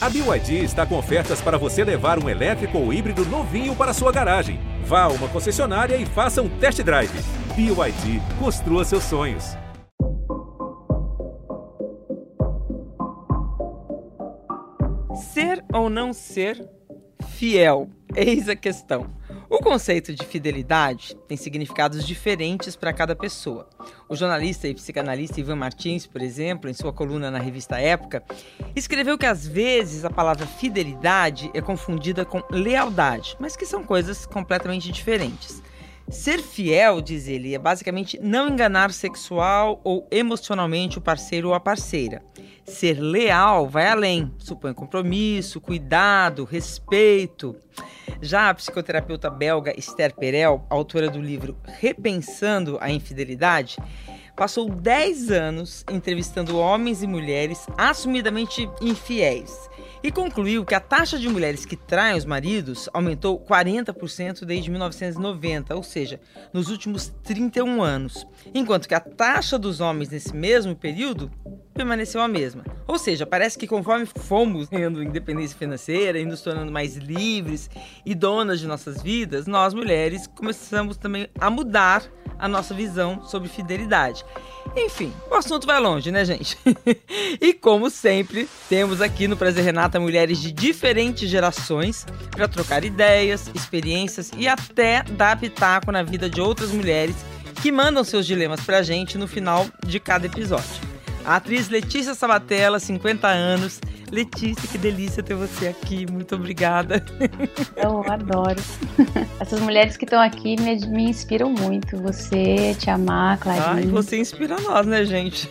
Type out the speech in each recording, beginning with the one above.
A BYD está com ofertas para você levar um elétrico ou híbrido novinho para sua garagem. Vá a uma concessionária e faça um test drive. BYD, construa seus sonhos. Ser ou não ser fiel? Eis a questão. O conceito de fidelidade tem significados diferentes para cada pessoa. O jornalista e psicanalista Ivan Martins, por exemplo, em sua coluna na revista Época, escreveu que às vezes a palavra fidelidade é confundida com lealdade, mas que são coisas completamente diferentes. Ser fiel, diz ele, é basicamente não enganar sexual ou emocionalmente o parceiro ou a parceira. Ser leal vai além, supõe compromisso, cuidado, respeito. Já a psicoterapeuta belga Esther Perel, autora do livro Repensando a Infidelidade, passou 10 anos entrevistando homens e mulheres assumidamente infiéis e concluiu que a taxa de mulheres que traem os maridos aumentou 40% desde 1990, ou seja, nos últimos 31 anos, enquanto que a taxa dos homens nesse mesmo período permaneceu a mesma. Ou seja, parece que conforme fomos tendo independência financeira e nos tornando mais livres e donas de nossas vidas, nós mulheres começamos também a mudar a nossa visão sobre fidelidade. Enfim, o assunto vai longe, né, gente? e como sempre, temos aqui no Prazer Renata mulheres de diferentes gerações para trocar ideias, experiências e até dar pitaco na vida de outras mulheres que mandam seus dilemas pra gente no final de cada episódio. A atriz Letícia Sabatella, 50 anos, Letícia, que delícia ter você aqui. Muito obrigada. Eu adoro. Essas mulheres que estão aqui me, me, inspiram muito. Você, te amar, Clarinha. Ah, e você inspira nós, né, gente?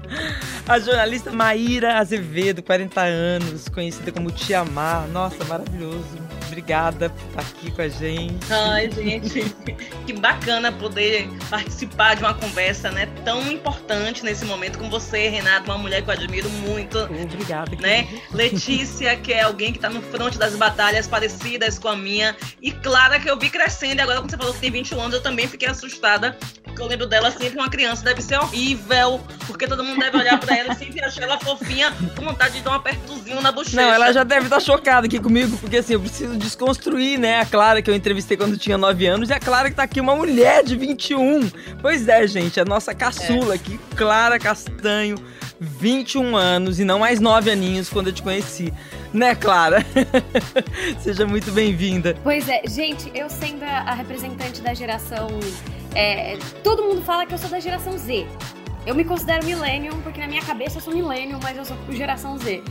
A jornalista Maíra Azevedo, 40 anos, conhecida como Te Amar. Nossa, maravilhoso. Obrigada por estar aqui com a gente. Ai, gente, que bacana poder participar de uma conversa, né, tão importante nesse momento com você, Renata, uma mulher que eu admiro muito. Obrigada né? Letícia, que é alguém que está no front das batalhas parecidas com a minha. E Clara, que eu vi crescendo. E agora, quando você falou que tem 21 anos, eu também fiquei assustada. Porque eu lembro dela sempre uma criança. Deve ser horrível. Porque todo mundo deve olhar para ela e sempre achar ela fofinha, com vontade de dar um apertozinho na bochecha. Não, ela já deve estar tá chocada aqui comigo. Porque assim, eu preciso desconstruir, né? A Clara que eu entrevistei quando tinha 9 anos. E a Clara que tá aqui, uma mulher de 21. Pois é, gente. A nossa caçula é. aqui, Clara Castanho 21 anos e não mais 9 aninhos quando eu te conheci. Né, Clara? Seja muito bem-vinda. Pois é, gente, eu sendo a representante da geração. É, todo mundo fala que eu sou da geração Z. Eu me considero millennium, porque na minha cabeça eu sou millennium, mas eu sou geração Z.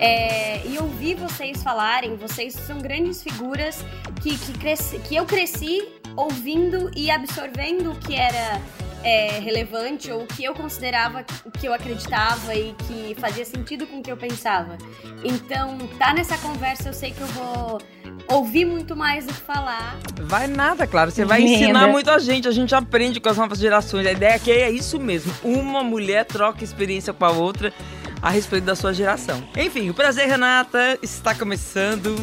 É, e ouvir vocês falarem, vocês são grandes figuras que, que, cresci, que eu cresci ouvindo e absorvendo o que era é, relevante ou que eu considerava o que eu acreditava e que fazia sentido com o que eu pensava. Então, tá nessa conversa, eu sei que eu vou ouvir muito mais do que falar. Vai nada, claro. Você vai ensinar muito a gente. A gente aprende com as novas gerações. A ideia aqui é isso mesmo. Uma mulher troca experiência com a outra a respeito da sua geração. Enfim, o prazer, Renata, está começando.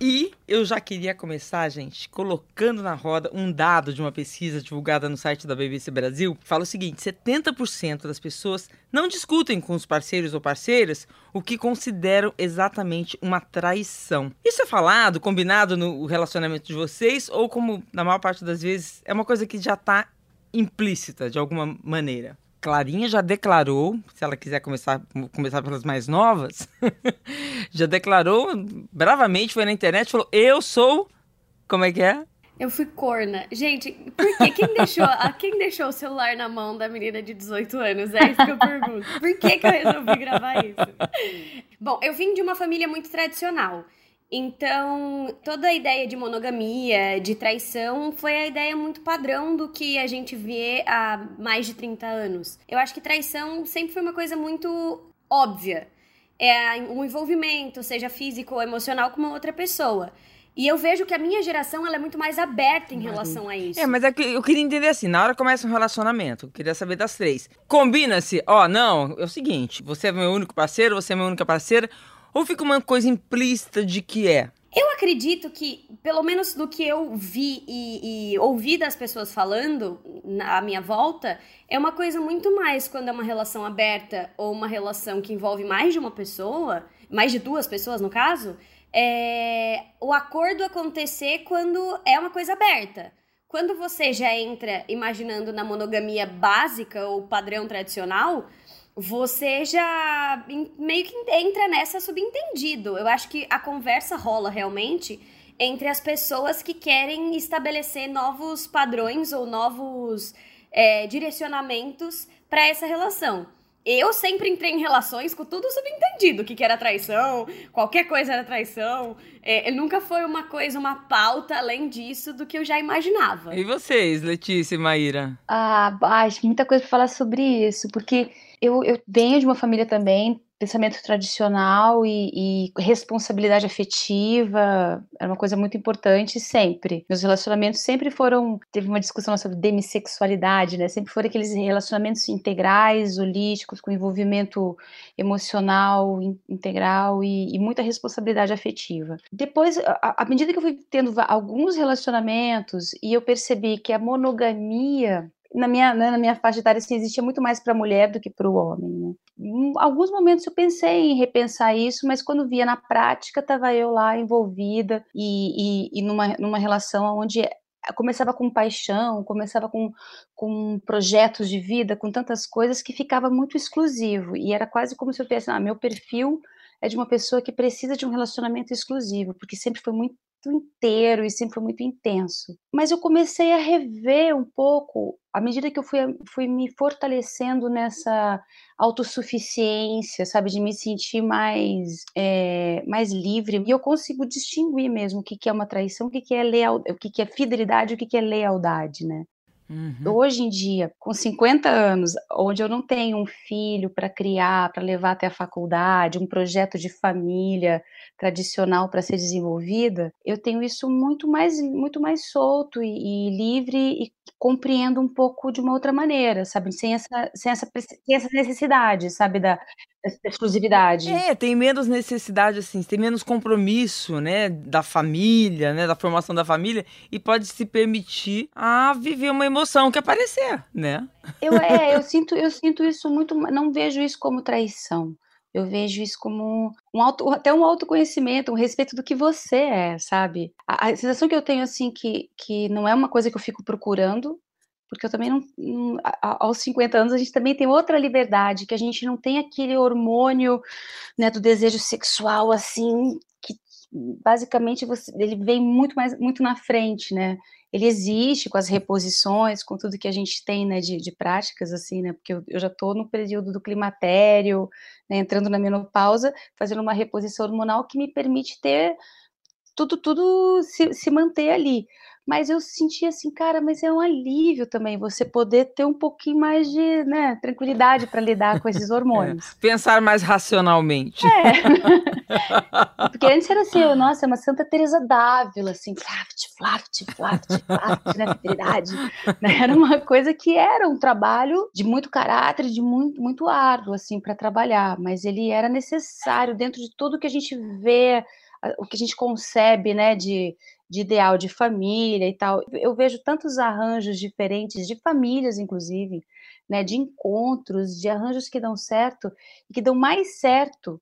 E eu já queria começar, gente, colocando na roda um dado de uma pesquisa divulgada no site da BBC Brasil, que fala o seguinte: 70% das pessoas não discutem com os parceiros ou parceiras o que consideram exatamente uma traição. Isso é falado, combinado no relacionamento de vocês, ou como na maior parte das vezes é uma coisa que já está implícita de alguma maneira? Clarinha já declarou, se ela quiser começar, começar pelas mais novas, já declarou bravamente, foi na internet, falou: Eu sou. Como é que é? Eu fui corna. Gente, por? Quem deixou, quem deixou o celular na mão da menina de 18 anos? É isso que eu pergunto. Por que, que eu resolvi gravar isso? Bom, eu vim de uma família muito tradicional. Então, toda a ideia de monogamia, de traição, foi a ideia muito padrão do que a gente vê há mais de 30 anos. Eu acho que traição sempre foi uma coisa muito óbvia. É um envolvimento, seja físico ou emocional, com uma outra pessoa. E eu vejo que a minha geração ela é muito mais aberta em relação a isso. É, mas é que eu queria entender assim, na hora que começa um relacionamento, eu queria saber das três. Combina-se, ó, não, é o seguinte, você é meu único parceiro, você é minha única parceira, ou fica uma coisa implícita de que é? Eu acredito que, pelo menos do que eu vi e, e, ouvi das pessoas falando à minha volta, é uma coisa muito mais quando é uma relação aberta ou uma relação que envolve mais de uma pessoa, mais de duas pessoas no caso, é, o acordo acontecer quando é uma coisa aberta. Quando você já entra imaginando na monogamia básica ou padrão tradicional, você já meio que entra nessa subentendido. Eu acho que a conversa rola realmente entre as pessoas que querem estabelecer novos padrões ou novos é, direcionamentos para essa relação. Eu sempre entrei em relações com tudo subentendido, o que, que era traição, qualquer coisa era traição. É, nunca foi uma coisa, uma pauta além disso do que eu já imaginava. E vocês, Letícia e Maíra? Ah, acho muita coisa para falar sobre isso, porque eu, eu venho de uma família também pensamento tradicional e, e, responsabilidade afetiva era uma coisa muito importante sempre. Meus relacionamentos sempre foram, teve uma discussão sobre demissexualidade, né? Sempre foram aqueles relacionamentos integrais, holísticos, com envolvimento emocional in, integral e, e, muita responsabilidade afetiva. Depois, à medida que eu fui tendo alguns relacionamentos e eu percebi que a monogamia na minha, né, na minha faixa etária assim, existia muito mais para a mulher do que para o homem. Né? Em alguns momentos eu pensei em repensar isso, mas quando via na prática, estava eu lá envolvida e, e, e numa, numa relação onde começava com paixão, começava com, com projetos de vida, com tantas coisas que ficava muito exclusivo. E era quase como se eu tivesse, ah, meu perfil é de uma pessoa que precisa de um relacionamento exclusivo, porque sempre foi muito inteiro e sempre foi muito intenso. Mas eu comecei a rever um pouco, à medida que eu fui, fui me fortalecendo nessa autossuficiência, sabe, de me sentir mais, é, mais livre, e eu consigo distinguir mesmo o que, que é uma traição, o que, que é leal, o que, que é fidelidade, o que, que é lealdade, né? Uhum. Hoje em dia, com 50 anos, onde eu não tenho um filho para criar, para levar até a faculdade, um projeto de família tradicional para ser desenvolvida, eu tenho isso muito mais, muito mais solto e, e, livre e compreendo um pouco de uma outra maneira, sabe? Sem essa, sem essa, sem essa necessidade, sabe? Da, exclusividade. É, tem menos necessidade, assim, tem menos compromisso, né, da família, né, da formação da família, e pode se permitir a viver uma emoção que aparecer, né? Eu, é, eu sinto, eu sinto isso muito, não vejo isso como traição. Eu vejo isso como um auto, até um autoconhecimento, um respeito do que você é, sabe? A, a sensação que eu tenho, assim, que, que não é uma coisa que eu fico procurando, porque eu também não, aos 50 anos a gente também tem outra liberdade, que a gente não tem aquele hormônio né, do desejo sexual assim, que basicamente você, ele vem muito mais muito na frente, né? Ele existe com as reposições, com tudo que a gente tem né, de, de práticas, assim, né? Porque eu, eu já estou no período do climatério, né, entrando na menopausa, fazendo uma reposição hormonal que me permite ter tudo, tudo se, se manter ali mas eu senti assim, cara, mas é um alívio também você poder ter um pouquinho mais de né, tranquilidade para lidar com esses hormônios. É, pensar mais racionalmente. É. Porque antes era assim, eu, nossa, é uma Santa Teresa d'Ávila, assim, flaft, flaft, flaft, flaft, né, fidelidade. Né, era uma coisa que era um trabalho de muito caráter, de muito, muito árduo, assim, para trabalhar, mas ele era necessário dentro de tudo que a gente vê, o que a gente concebe, né, de de ideal de família e tal. Eu vejo tantos arranjos diferentes, de famílias, inclusive, né, de encontros, de arranjos que dão certo e que dão mais certo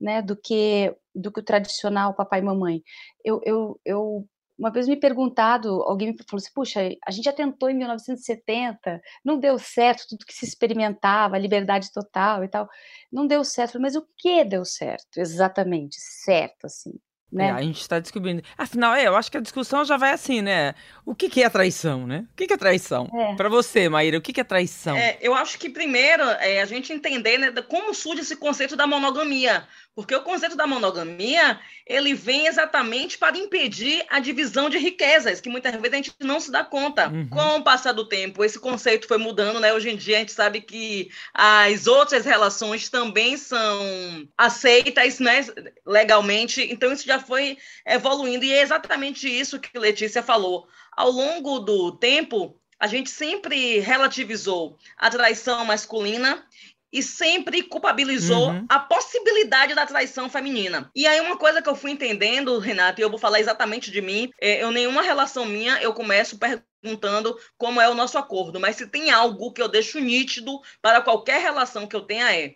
né, do que do que o tradicional papai e mamãe. Eu, eu, eu uma vez me perguntado, alguém me falou assim: puxa, a gente já tentou em 1970, não deu certo, tudo que se experimentava, liberdade total e tal, não deu certo, mas o que deu certo, exatamente, certo, assim? Né? É, a gente está descobrindo. Afinal, é, eu acho que a discussão já vai assim, né? O que, que é traição, né? O que, que é traição? É. Para você, Maíra, o que, que é traição? É, eu acho que primeiro é a gente entender né, como surge esse conceito da monogamia. Porque o conceito da monogamia, ele vem exatamente para impedir a divisão de riquezas, que muitas vezes a gente não se dá conta. Uhum. Com o passar do tempo, esse conceito foi mudando, né? Hoje em dia a gente sabe que as outras relações também são aceitas, né, legalmente. Então isso já foi evoluindo e é exatamente isso que Letícia falou. Ao longo do tempo, a gente sempre relativizou a traição masculina e sempre culpabilizou uhum. a possibilidade da traição feminina. E aí uma coisa que eu fui entendendo, Renato, e eu vou falar exatamente de mim, é, eu nenhuma relação minha eu começo perguntando como é o nosso acordo, mas se tem algo que eu deixo nítido para qualquer relação que eu tenha é,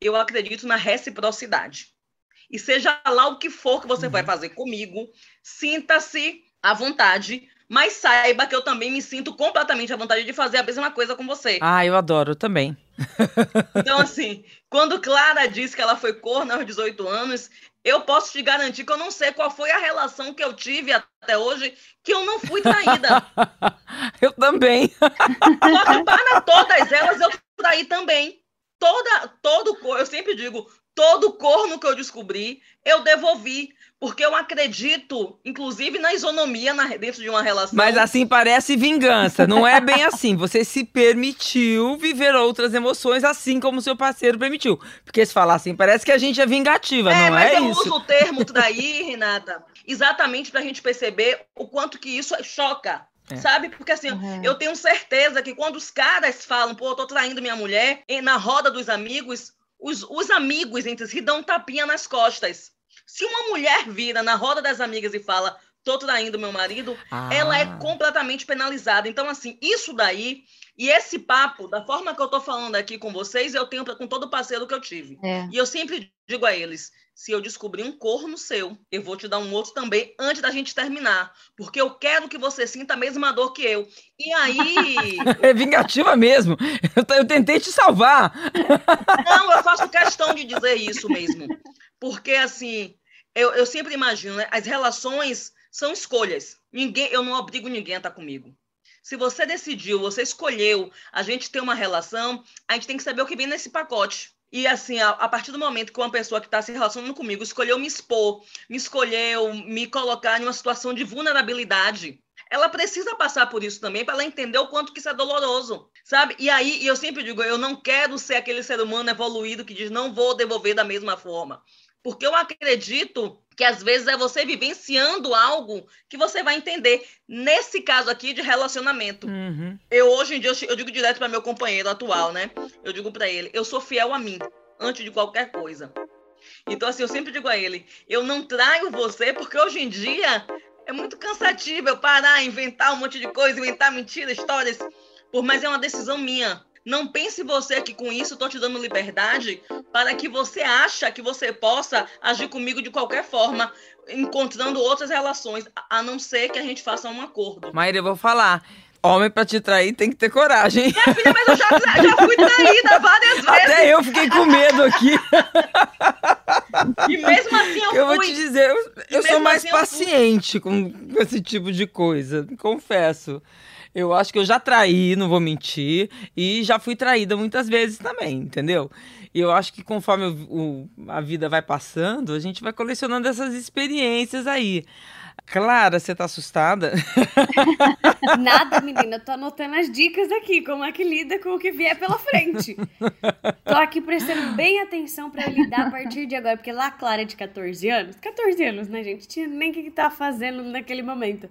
eu acredito na reciprocidade. E seja lá o que for que você uhum. vai fazer comigo, sinta-se à vontade, mas saiba que eu também me sinto completamente à vontade de fazer a mesma coisa com você. Ah, eu adoro também. Então, assim, quando Clara disse que ela foi corna aos 18 anos, eu posso te garantir que eu não sei qual foi a relação que eu tive até hoje que eu não fui traída. eu também. Só que para todas elas eu traí também. Toda, todo, eu sempre digo, todo corno que eu descobri, eu devolvi. Porque eu acredito, inclusive, na isonomia na, dentro de uma relação. Mas assim parece vingança. Não é bem assim. Você se permitiu viver outras emoções, assim como seu parceiro permitiu. Porque se falar assim, parece que a gente é vingativa, é, não é isso? Mas eu uso o termo daí, Renata, exatamente para a gente perceber o quanto que isso choca. É. Sabe? Porque assim, uhum. eu tenho certeza que quando os caras falam, pô, eu tô traindo minha mulher, na roda dos amigos, os, os amigos entre si dão um tapinha nas costas. Se uma mulher vira na roda das amigas e fala, tô traindo meu marido, ah. ela é completamente penalizada. Então, assim, isso daí e esse papo, da forma que eu tô falando aqui com vocês, eu tenho com todo parceiro que eu tive. É. E eu sempre digo a eles: se eu descobrir um corno seu, eu vou te dar um outro também antes da gente terminar. Porque eu quero que você sinta a mesma dor que eu. E aí. é vingativa mesmo. Eu, eu tentei te salvar. Não, eu faço questão de dizer isso mesmo. Porque, assim, eu, eu sempre imagino, né? As relações são escolhas. Ninguém, eu não obrigo ninguém a estar comigo. Se você decidiu, você escolheu a gente ter uma relação, a gente tem que saber o que vem nesse pacote. E assim, a, a partir do momento que uma pessoa que está se relacionando comigo escolheu me expor, me escolheu me colocar em uma situação de vulnerabilidade, ela precisa passar por isso também para ela entender o quanto que isso é doloroso, sabe? E aí, eu sempre digo, eu não quero ser aquele ser humano evoluído que diz não vou devolver da mesma forma. Porque eu acredito que às vezes é você vivenciando algo que você vai entender. Nesse caso aqui de relacionamento. Uhum. Eu hoje em dia eu digo direto para meu companheiro atual, né? Eu digo para ele, eu sou fiel a mim antes de qualquer coisa. Então assim, eu sempre digo a ele, eu não traio você porque hoje em dia é muito cansativo eu parar, inventar um monte de coisa, inventar mentiras, histórias, por mas é uma decisão minha. Não pense você que com isso estou te dando liberdade para que você acha que você possa agir comigo de qualquer forma, encontrando outras relações, a não ser que a gente faça um acordo. Maíra, eu vou falar. Homem pra te trair tem que ter coragem. Minha filha, mas eu já, já fui traída várias vezes. Até eu fiquei com medo aqui. E mesmo assim eu, eu fui. Eu vou te dizer, eu, eu sou mais assim paciente com esse tipo de coisa, confesso. Eu acho que eu já traí, não vou mentir, e já fui traída muitas vezes também, entendeu? E eu acho que conforme o, o, a vida vai passando, a gente vai colecionando essas experiências aí. Clara, você tá assustada? Nada, menina. Tô anotando as dicas aqui, como é que lida com o que vier pela frente. Tô aqui prestando bem atenção para lidar a partir de agora, porque lá Clara é de 14 anos. 14 anos, né, gente? Tinha nem o que tá fazendo naquele momento.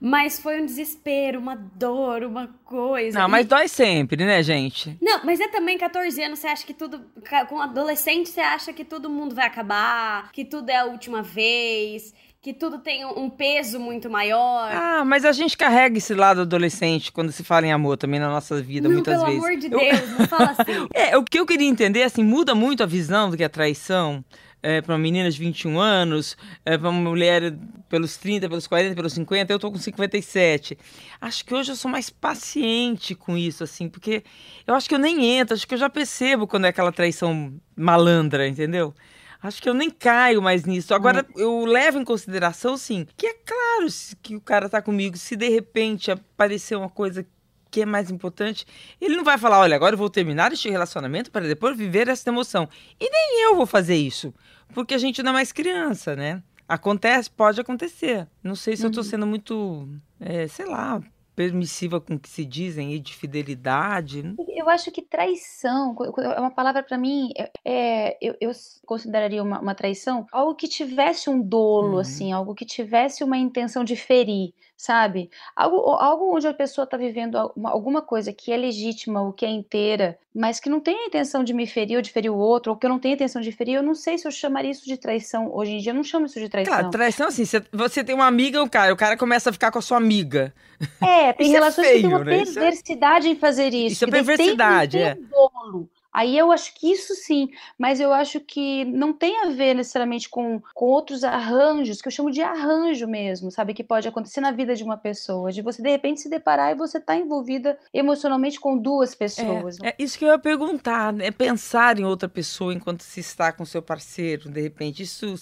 Mas foi um desespero, uma dor, uma coisa. Não, mas dói sempre, né, gente? Não, mas é também 14 anos, você acha que tudo. Com adolescente, você acha que todo mundo vai acabar, que tudo é a última vez que tudo tem um peso muito maior. Ah, mas a gente carrega esse lado adolescente quando se fala em amor também na nossa vida, não, muitas vezes. Pelo amor de Deus, eu... não fala assim. é, o que eu queria entender, assim, muda muito a visão do que é traição é, para uma menina de 21 anos, é, para uma mulher pelos 30, pelos 40, pelos 50, eu tô com 57. Acho que hoje eu sou mais paciente com isso, assim, porque eu acho que eu nem entro, acho que eu já percebo quando é aquela traição malandra, entendeu? Acho que eu nem caio mais nisso. Agora, hum. eu levo em consideração, sim, que é claro que o cara tá comigo. Se de repente aparecer uma coisa que é mais importante, ele não vai falar, olha, agora eu vou terminar este relacionamento para depois viver essa emoção. E nem eu vou fazer isso, porque a gente não é mais criança, né? Acontece, pode acontecer. Não sei se uhum. eu estou sendo muito, é, sei lá, permissiva com o que se dizem de fidelidade. Eu acho que traição é uma palavra para mim. É, é, eu, eu, consideraria uma, uma, traição algo que tivesse um dolo, uhum. assim, algo que tivesse uma intenção de ferir sabe? Algo, algo onde a pessoa está vivendo alguma coisa que é legítima ou que é inteira, mas que não tem a intenção de me ferir ou de ferir o outro, ou que eu não tenho a intenção de ferir, eu não sei se eu chamaria isso de traição. Hoje em dia eu não chamo isso de traição. Claro, traição assim, você tem uma amiga, um cara, o cara começa a ficar com a sua amiga. É, tem isso é relações é feio, que têm uma né? perversidade em fazer isso. Isso é perversidade, tem, é. Tem um dolo Aí eu acho que isso sim, mas eu acho que não tem a ver necessariamente com, com outros arranjos, que eu chamo de arranjo mesmo, sabe? Que pode acontecer na vida de uma pessoa, de você de repente se deparar e você tá envolvida emocionalmente com duas pessoas. É, é isso que eu ia perguntar, é pensar em outra pessoa enquanto se está com seu parceiro, de repente. Isso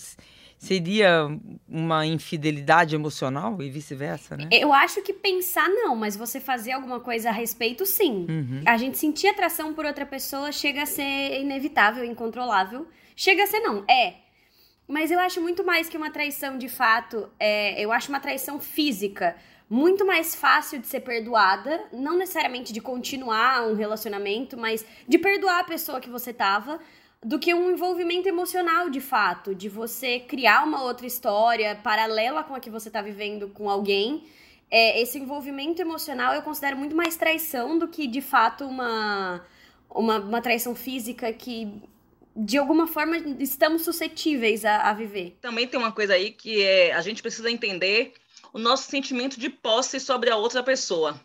seria uma infidelidade emocional e vice-versa, né? Eu acho que pensar não, mas você fazer alguma coisa a respeito, sim. Uhum. A gente sentir atração por outra pessoa chega a ser inevitável, incontrolável. Chega a ser não, é. Mas eu acho muito mais que uma traição de fato, é, eu acho uma traição física muito mais fácil de ser perdoada, não necessariamente de continuar um relacionamento, mas de perdoar a pessoa que você tava do que um envolvimento emocional de fato, de você criar uma outra história paralela com a que você está vivendo com alguém. É, esse envolvimento emocional eu considero muito mais traição do que de fato uma, uma, uma traição física que de alguma forma estamos suscetíveis a, a, viver. Também tem uma coisa aí que é a gente precisa entender o nosso sentimento de posse sobre a outra pessoa.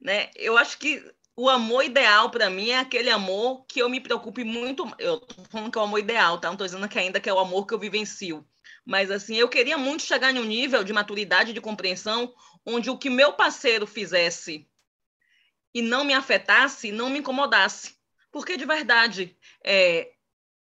Né? Eu acho que o amor ideal para mim é aquele amor que eu me preocupe muito. Eu tô falando que é o amor ideal, tá? Não tô dizendo que ainda que é o amor que eu vivencio. Mas assim, eu queria muito chegar em um nível de maturidade, de compreensão, onde o que meu parceiro fizesse e não me afetasse, não me incomodasse. Porque de verdade, é,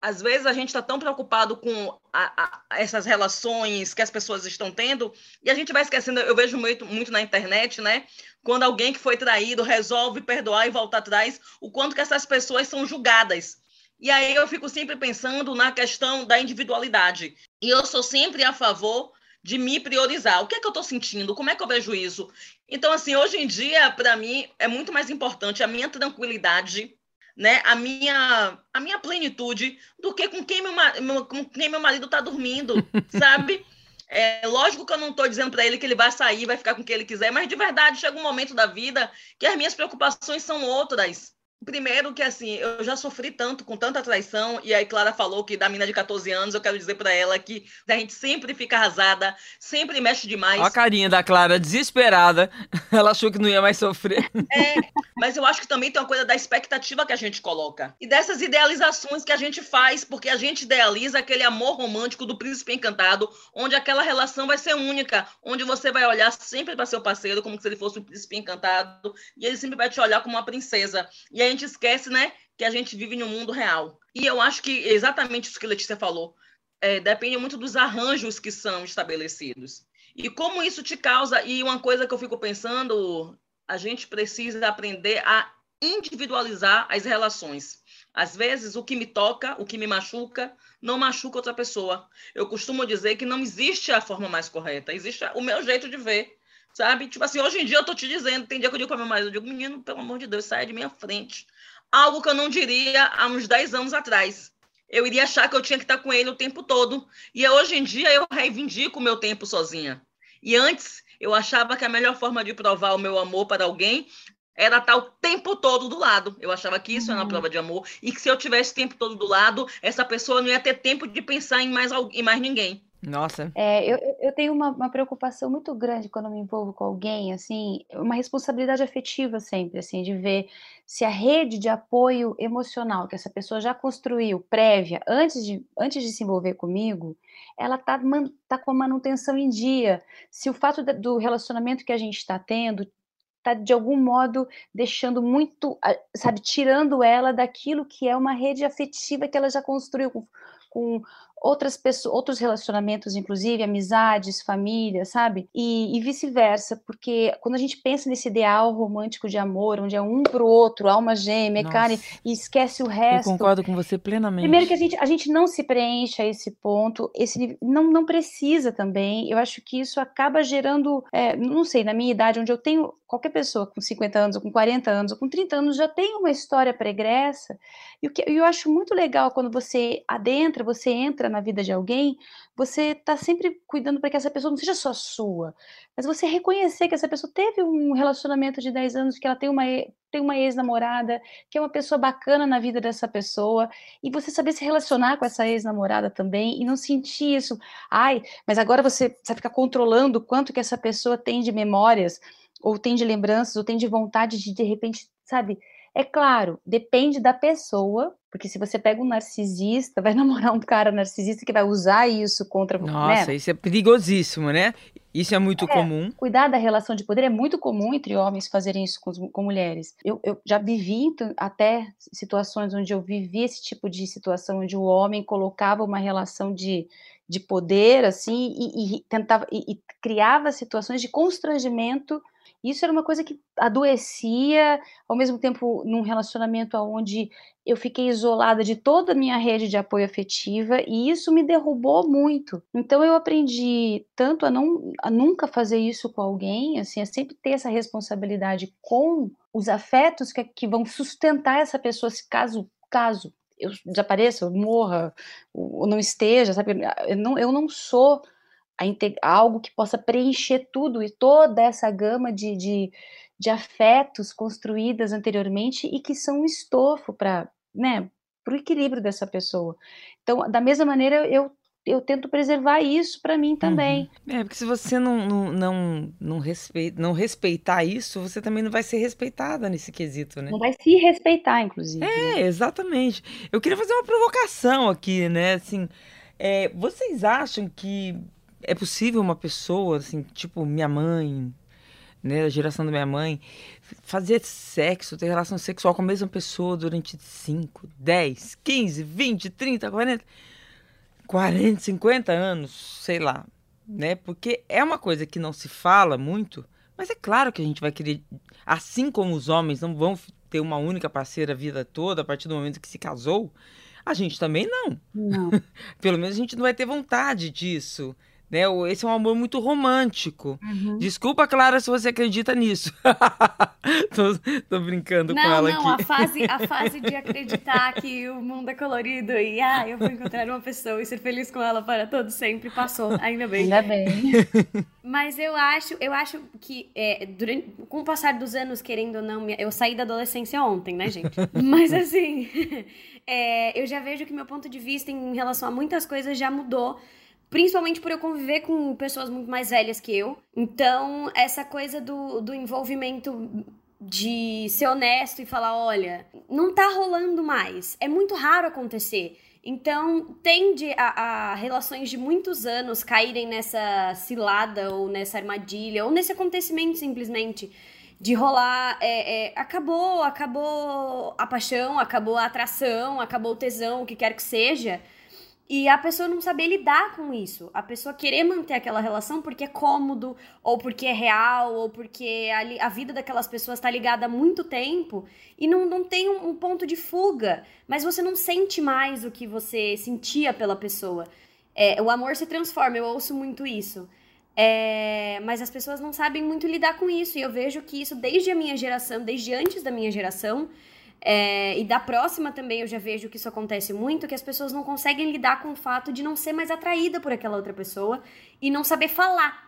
às vezes a gente está tão preocupado com a, a, essas relações que as pessoas estão tendo e a gente vai esquecendo. Eu vejo muito, muito na internet, né? Quando alguém que foi traído resolve perdoar e voltar atrás, o quanto que essas pessoas são julgadas. E aí eu fico sempre pensando na questão da individualidade. E eu sou sempre a favor de me priorizar. O que é que eu estou sentindo? Como é que eu vejo isso? Então, assim, hoje em dia, para mim, é muito mais importante a minha tranquilidade né, a minha a minha plenitude do que com quem meu, com quem meu marido está dormindo, sabe? É lógico que eu não estou dizendo para ele que ele vai sair, vai ficar com quem ele quiser, mas de verdade chega um momento da vida que as minhas preocupações são outras. Primeiro que assim, eu já sofri tanto com tanta traição, e aí Clara falou que da mina de 14 anos, eu quero dizer para ela que a gente sempre fica arrasada, sempre mexe demais. A carinha da Clara, desesperada. Ela achou que não ia mais sofrer. É, mas eu acho que também tem uma coisa da expectativa que a gente coloca. E dessas idealizações que a gente faz, porque a gente idealiza aquele amor romântico do príncipe encantado, onde aquela relação vai ser única, onde você vai olhar sempre para seu parceiro como se ele fosse um príncipe encantado, e ele sempre vai te olhar como uma princesa. E aí a gente esquece, né, que a gente vive um mundo real. E eu acho que exatamente isso que a Letícia falou. É, depende muito dos arranjos que são estabelecidos. E como isso te causa, e uma coisa que eu fico pensando, a gente precisa aprender a individualizar as relações. Às vezes, o que me toca, o que me machuca, não machuca outra pessoa. Eu costumo dizer que não existe a forma mais correta, existe o meu jeito de ver. Sabe? Tipo assim, hoje em dia eu tô te dizendo, tem dia que eu digo para meu marido, eu digo, menino, pelo amor de Deus, saia de minha frente. Algo que eu não diria há uns 10 anos atrás. Eu iria achar que eu tinha que estar com ele o tempo todo. E hoje em dia eu reivindico o meu tempo sozinha. E antes eu achava que a melhor forma de provar o meu amor para alguém era estar o tempo todo do lado. Eu achava que isso uhum. era uma uhum. prova de amor. E que se eu tivesse o tempo todo do lado, essa pessoa não ia ter tempo de pensar em mais, em mais ninguém. Nossa. É, eu, eu tenho uma, uma, preocupação muito grande quando me envolvo com alguém, assim, uma responsabilidade afetiva sempre, assim, de ver se a rede de apoio emocional que essa pessoa já construiu, prévia, antes de, antes de se envolver comigo, ela tá, tá com a manutenção em dia. Se o fato do relacionamento que a gente está tendo tá de algum modo deixando muito, sabe, tirando ela daquilo que é uma rede afetiva que ela já construiu com, com outras pessoas, outros relacionamentos, inclusive amizades, família, sabe? E, e vice-versa, porque quando a gente pensa nesse ideal romântico de amor, onde é um pro outro, alma gêmea, Nossa. carne, e esquece o resto. Eu concordo com você plenamente. Primeiro que a gente, a gente não se preenche a esse ponto, esse não, não precisa também. Eu acho que isso acaba gerando, é, não sei, na minha idade, onde eu tenho qualquer pessoa com 50 anos, ou com 40 anos, ou com 30 anos já tem uma história pregressa. E o que eu acho muito legal quando você adentra, você entra na vida de alguém, você está sempre cuidando para que essa pessoa não seja só sua, mas você reconhecer que essa pessoa teve um relacionamento de 10 anos, que ela tem uma, tem uma ex-namorada, que é uma pessoa bacana na vida dessa pessoa, e você saber se relacionar com essa ex-namorada também, e não sentir isso, ai, mas agora você vai ficar controlando quanto que essa pessoa tem de memórias, ou tem de lembranças, ou tem de vontade de, de repente, sabe, É claro, depende da pessoa, porque se você pega um narcisista, vai namorar um cara narcisista que vai usar isso contra você. Nossa, né? isso é perigosíssimo, né? Isso é muito É. comum. Cuidar da relação de poder é muito comum entre homens fazerem isso com, com mulheres. Eu, eu já vivi até situações onde eu vivi esse tipo de situação onde o homem colocava uma relação de, de poder assim e, e tentava e, e criava situações de constrangimento. Isso era uma coisa que adoecia, ao mesmo tempo num relacionamento onde eu fiquei isolada de toda a minha rede de apoio afetiva e isso me derrubou muito. Então eu aprendi tanto a não a nunca fazer isso com alguém, assim, a sempre ter essa responsabilidade com os afetos que, que vão sustentar essa pessoa se caso caso eu desapareça, eu morra, ou não esteja, sabe? Eu não, eu não sou algo que possa preencher tudo e toda essa gama de, de, de afetos construídas anteriormente e que são um estofo para né, o equilíbrio dessa pessoa. Então, da mesma maneira, eu, eu tento preservar isso para mim também. É, porque se você não, não, não, não, respeita, não respeitar isso, você também não vai ser respeitada nesse quesito, né? Não vai se respeitar, inclusive. né? É, exatamente. Eu queria fazer uma provocação aqui, né? Assim, é, vocês acham que é possível uma pessoa, assim, tipo minha mãe, né, da geração da minha mãe, fazer sexo, ter relação sexual com a mesma pessoa durante 5, 10, 15, 20, 30, 40, 40, 50 anos, sei lá, né? Porque é uma coisa que não se fala muito, mas é claro que a gente vai querer, assim como os homens não vão ter uma única parceira a vida toda a partir do momento que se casou, a gente também não. Não. Pelo menos a gente não vai ter vontade disso. Né? O- Esse é um amor muito romântico. Uhum. Desculpa, Clara, se você acredita nisso. tô, tô brincando com Não, ela não, aqui. a fase, a fase de acreditar que o mundo é colorido e ah, eu vou encontrar uma pessoa e ser feliz com ela para todo sempre passou, ainda bem. Ainda bem. Mas eu acho, eu acho que é, durante, com o passar dos anos, querendo ou não, eu saí da adolescência ontem, né, gente? Mas assim, é, eu já vejo que meu ponto de vista em relação a muitas coisas já mudou. Principalmente por eu conviver com pessoas muito mais velhas que eu. Então, essa coisa do, do envolvimento de ser honesto e falar: olha, não tá rolando mais. É muito raro acontecer. Então, tende a, a relações de muitos anos caírem nessa cilada ou nessa armadilha ou nesse acontecimento simplesmente de rolar. é, é, acabou, acabou a paixão, acabou a atração, acabou o tesão, o que quer que seja. E a pessoa não saber lidar com isso. A pessoa querer manter aquela relação porque é cômodo, ou porque é real, ou porque a, a vida daquelas pessoas está ligada há muito tempo e não, não tem um, um ponto de fuga. Mas você não sente mais o que você sentia pela pessoa. É, o amor se transforma, eu ouço muito isso. É, mas as pessoas não sabem muito lidar com isso. E eu vejo que isso desde a minha geração, desde antes da minha geração, é, e da próxima também eu já vejo que isso acontece muito, que as pessoas não conseguem lidar com o fato de não ser mais atraída por aquela outra pessoa e não saber falar.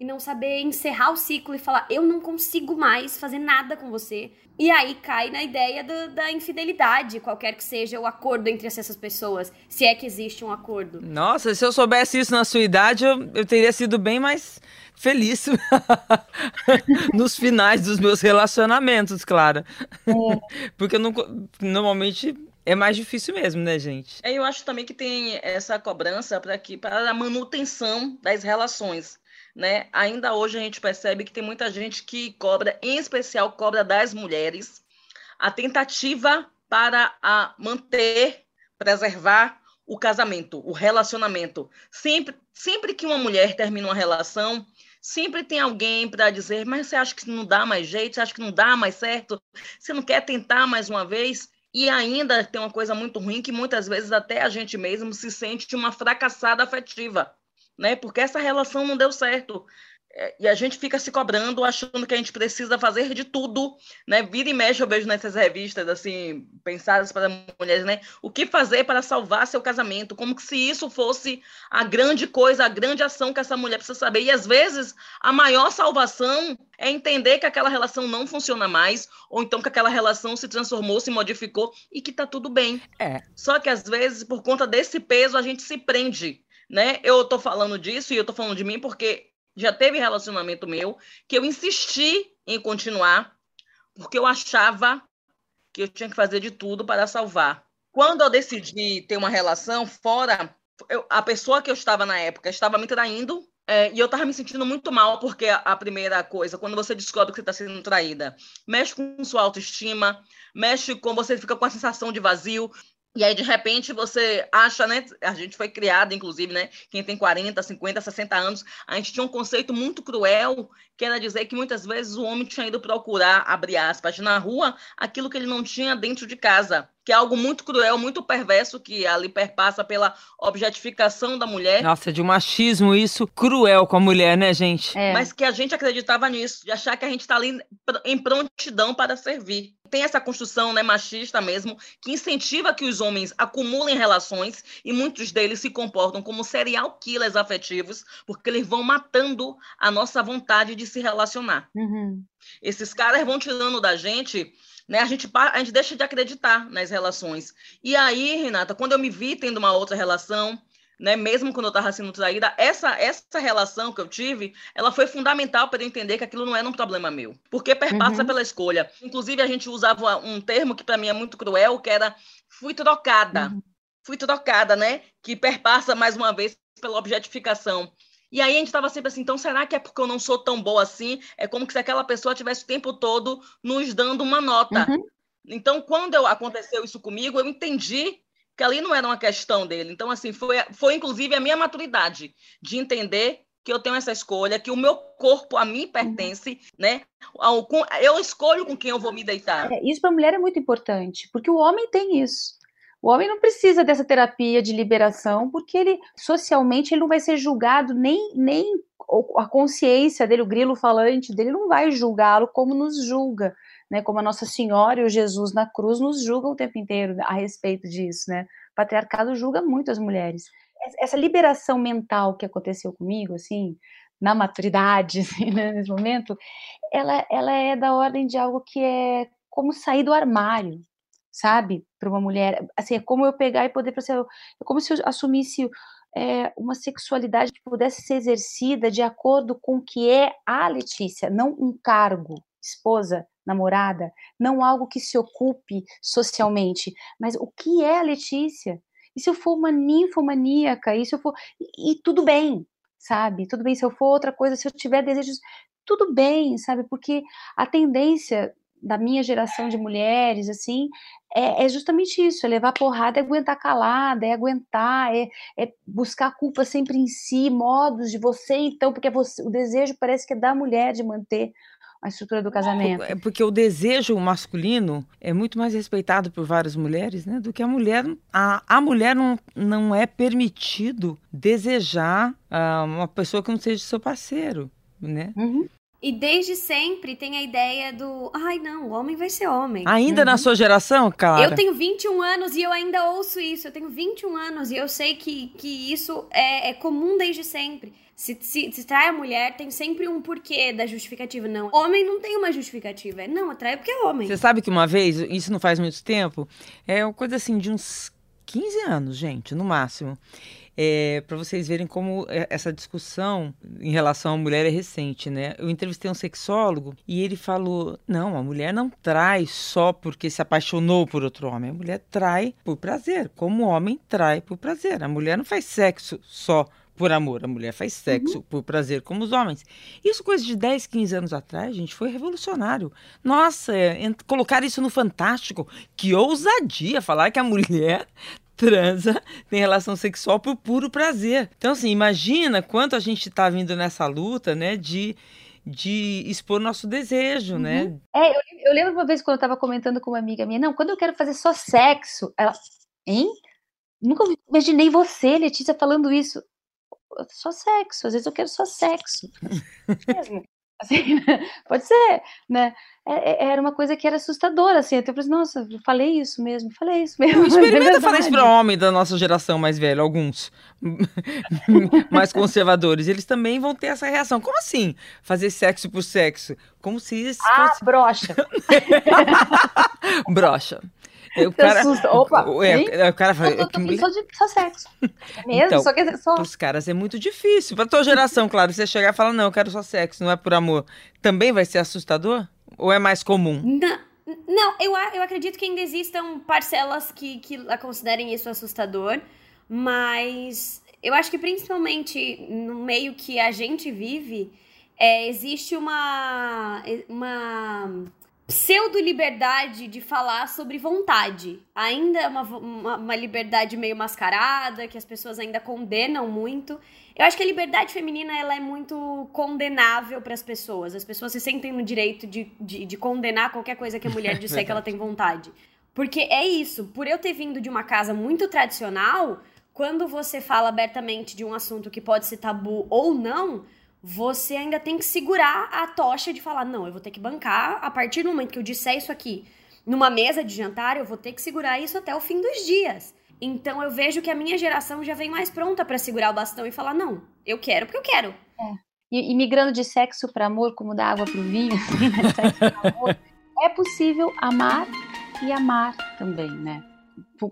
E não saber encerrar o ciclo e falar, eu não consigo mais fazer nada com você. E aí cai na ideia do- da infidelidade, qualquer que seja o acordo entre essas pessoas, se é que existe um acordo. Nossa, se eu soubesse isso na sua idade, eu, eu teria sido bem mais feliz nos finais dos meus relacionamentos, Clara. Porque eu não, normalmente é mais difícil mesmo, né, gente? É, Eu acho também que tem essa cobrança para que para a manutenção das relações, né? Ainda hoje a gente percebe que tem muita gente que cobra, em especial cobra das mulheres, a tentativa para a manter, preservar o casamento, o relacionamento. Sempre, sempre que uma mulher termina uma relação, sempre tem alguém para dizer, mas você acha que não dá mais jeito? Você acha que não dá mais certo? Você não quer tentar mais uma vez? E ainda tem uma coisa muito ruim que muitas vezes até a gente mesmo se sente uma fracassada afetiva, né? Porque essa relação não deu certo. É, E a gente fica se cobrando, achando que a gente precisa fazer de tudo, né? Vira e mexe, eu vejo nessas revistas, assim, pensadas para mulheres, né? O que fazer para salvar seu casamento? Como que se isso fosse a grande coisa, a grande ação que essa mulher precisa saber. E às vezes a maior salvação é entender que aquela relação não funciona mais, ou então que aquela relação se transformou, se modificou e que tá tudo bem. É. Só que às vezes, por conta desse peso, a gente se prende, né? Eu tô falando disso e eu tô falando de mim porque já teve relacionamento meu que eu insisti em continuar porque eu achava que eu tinha que fazer de tudo para salvar. Quando eu decidi ter uma relação fora, eu, a pessoa que eu estava na época estava me traindo é, e eu estava me sentindo muito mal, porque a, a, primeira coisa, quando você descobre que você está sendo traída, mexe com sua autoestima, mexe com você fica com a sensação de vazio. E aí, de repente, você acha, né? A gente foi criado, inclusive, né? Quem tem 40, 50, 60 anos, a gente tinha um conceito muito cruel, que era dizer que muitas vezes o homem tinha ido procurar, abre aspas, na rua, aquilo que ele não tinha dentro de casa que é algo muito cruel, muito perverso, que ali perpassa pela objetificação da mulher. Nossa, de um machismo isso cruel com a mulher, né, gente? É. Mas que a gente acreditava nisso, de achar que a gente está ali em prontidão para servir. Tem essa construção né, machista mesmo, que incentiva que os homens acumulem relações e muitos deles se comportam como serial killers afetivos, porque eles vão matando a nossa vontade de se relacionar. Uhum. Esses caras vão tirando da gente né? A, gente, a gente deixa de acreditar nas relações. E aí, Renata, quando eu me vi tendo uma outra relação, né, mesmo quando eu estava sendo traída, essa, essa relação que eu tive, ela foi fundamental para eu entender que aquilo não era um problema meu, porque perpassa uhum. pela escolha. Inclusive, a gente usava um termo que para mim é muito cruel, que era fui trocada. Uhum. Fui trocada, né? Que perpassa mais uma vez pela objetificação. E aí a gente estava sempre assim, então será que é porque eu não sou tão boa assim? É como se aquela pessoa tivesse o tempo todo nos dando uma nota. Uhum. Então, quando eu, aconteceu isso comigo, eu entendi que ali não era uma questão dele. Então, assim, foi, foi inclusive a minha maturidade de entender que eu tenho essa escolha, que o meu corpo a mim pertence, né? Eu escolho com quem eu vou me deitar. É, isso para a mulher é muito importante, porque o homem tem isso. O homem não precisa dessa terapia de liberação, porque ele socialmente ele não vai ser julgado nem nem a consciência dele, o grilo falante dele não vai julgá-lo como nos julga, né? Como a Nossa Senhora e o Jesus na cruz nos julgam o tempo inteiro a respeito disso, né? O patriarcado julga muito as mulheres. Essa liberação mental que aconteceu comigo, assim, na maturidade, assim, né, nesse momento, ela, ela é da ordem de algo que é como sair do armário, sabe? Para uma mulher. Assim, é como eu pegar e poder. É como se eu assumisse é, uma sexualidade que pudesse ser exercida de acordo com o que é a Letícia, não um cargo, esposa, namorada, não algo que se ocupe socialmente, mas o que é a Letícia? E se eu for uma ninfomaníaca, e se eu for. E, e tudo bem, sabe? Tudo bem se eu for outra coisa, se eu tiver desejos, tudo bem, sabe? Porque a tendência da minha geração de mulheres, assim, é, é, justamente isso, é levar porrada, é aguentar calada, é aguentar, é, é, buscar culpa sempre em si, modos de você, então, porque você, o desejo parece que é da mulher de manter a estrutura do casamento. É porque o desejo masculino é muito mais respeitado por várias mulheres, né, do que a mulher. A, a mulher não, não é permitido desejar uh, uma pessoa que não seja seu parceiro, né? Uhum. E desde sempre tem a ideia do, ai não, o homem vai ser homem. Ainda uhum. na sua geração, cara? Eu tenho 21 anos e eu ainda ouço isso. Eu tenho 21 anos e eu sei que, que isso é, é comum desde sempre. Se, se, se trai a mulher, tem sempre um porquê da justificativa. Não, homem não tem uma justificativa. Não, atrai porque é homem. Você sabe que uma vez, isso não faz muito tempo, é uma coisa assim de uns 15 anos, gente, no máximo é, para vocês verem como é, essa discussão em relação à mulher é recente, né? Eu entrevistei um sexólogo e ele falou: não, a mulher não trai só porque se apaixonou por outro homem, a mulher trai por prazer, como o homem trai por prazer. A mulher não faz sexo só por amor. A mulher faz sexo uhum. por prazer, como os homens. Isso, coisa de 10, 15 anos atrás, gente, foi revolucionário. Nossa, é, colocar isso no Fantástico. Que ousadia falar que a mulher transa, tem relação sexual por puro prazer. Então, assim, imagina quanto a gente está vindo nessa luta, né, de de expor nosso desejo, né? uhum. né? É, eu, eu, lembro uma vez quando eu estava comentando com uma amiga minha, não, quando eu quero fazer só sexo, ela, hein? Nunca imaginei você, Letícia, falando isso. Só sexo, às vezes eu quero só sexo. Mesmo. Assim, pode ser, né? É, é, era uma coisa que era assustadora, assim. Até eu falei, nossa, eu falei isso mesmo, falei isso mesmo. Experimenta é falar isso para homem da nossa geração mais velha, alguns mais conservadores. Eles também vão ter essa reação. Como assim? Fazer sexo por sexo? Como se isso ah, fosse. brocha. brocha. O cara, Opa, é, o cara fala, eu, tô, tô só, de, só sexo. É mesmo? Então, só quer só. Os caras é muito difícil. Pra tua geração, claro, você chegar e falar, não, eu quero só sexo, não é por amor. Também vai ser assustador? Ou é mais comum? Não. Não, eu, eu acredito que ainda existam parcelas que, que considerem isso assustador, mas eu acho que principalmente no meio que a gente vive, é, existe uma, uma pseudo-liberdade de falar sobre vontade. Ainda é uma, uma, uma, liberdade meio mascarada, que as pessoas ainda condenam muito. Eu acho que a liberdade feminina ela é muito condenável para as pessoas. As pessoas se sentem no direito de, de, de condenar qualquer coisa que a mulher disser que ela tem vontade. Porque é isso, por eu ter vindo de uma casa muito tradicional, quando você fala abertamente de um assunto que pode ser tabu ou não, você ainda tem que segurar a tocha de falar: não, eu vou ter que bancar a partir do momento que eu disser isso aqui numa mesa de jantar, eu vou ter que segurar isso até o fim dos dias. Então eu vejo que a minha geração já vem mais pronta para segurar o bastão e falar: não, eu quero porque eu quero. É. E, e migrando de sexo para amor, como da água para o vinho, né? amor, é possível amar e amar também, né?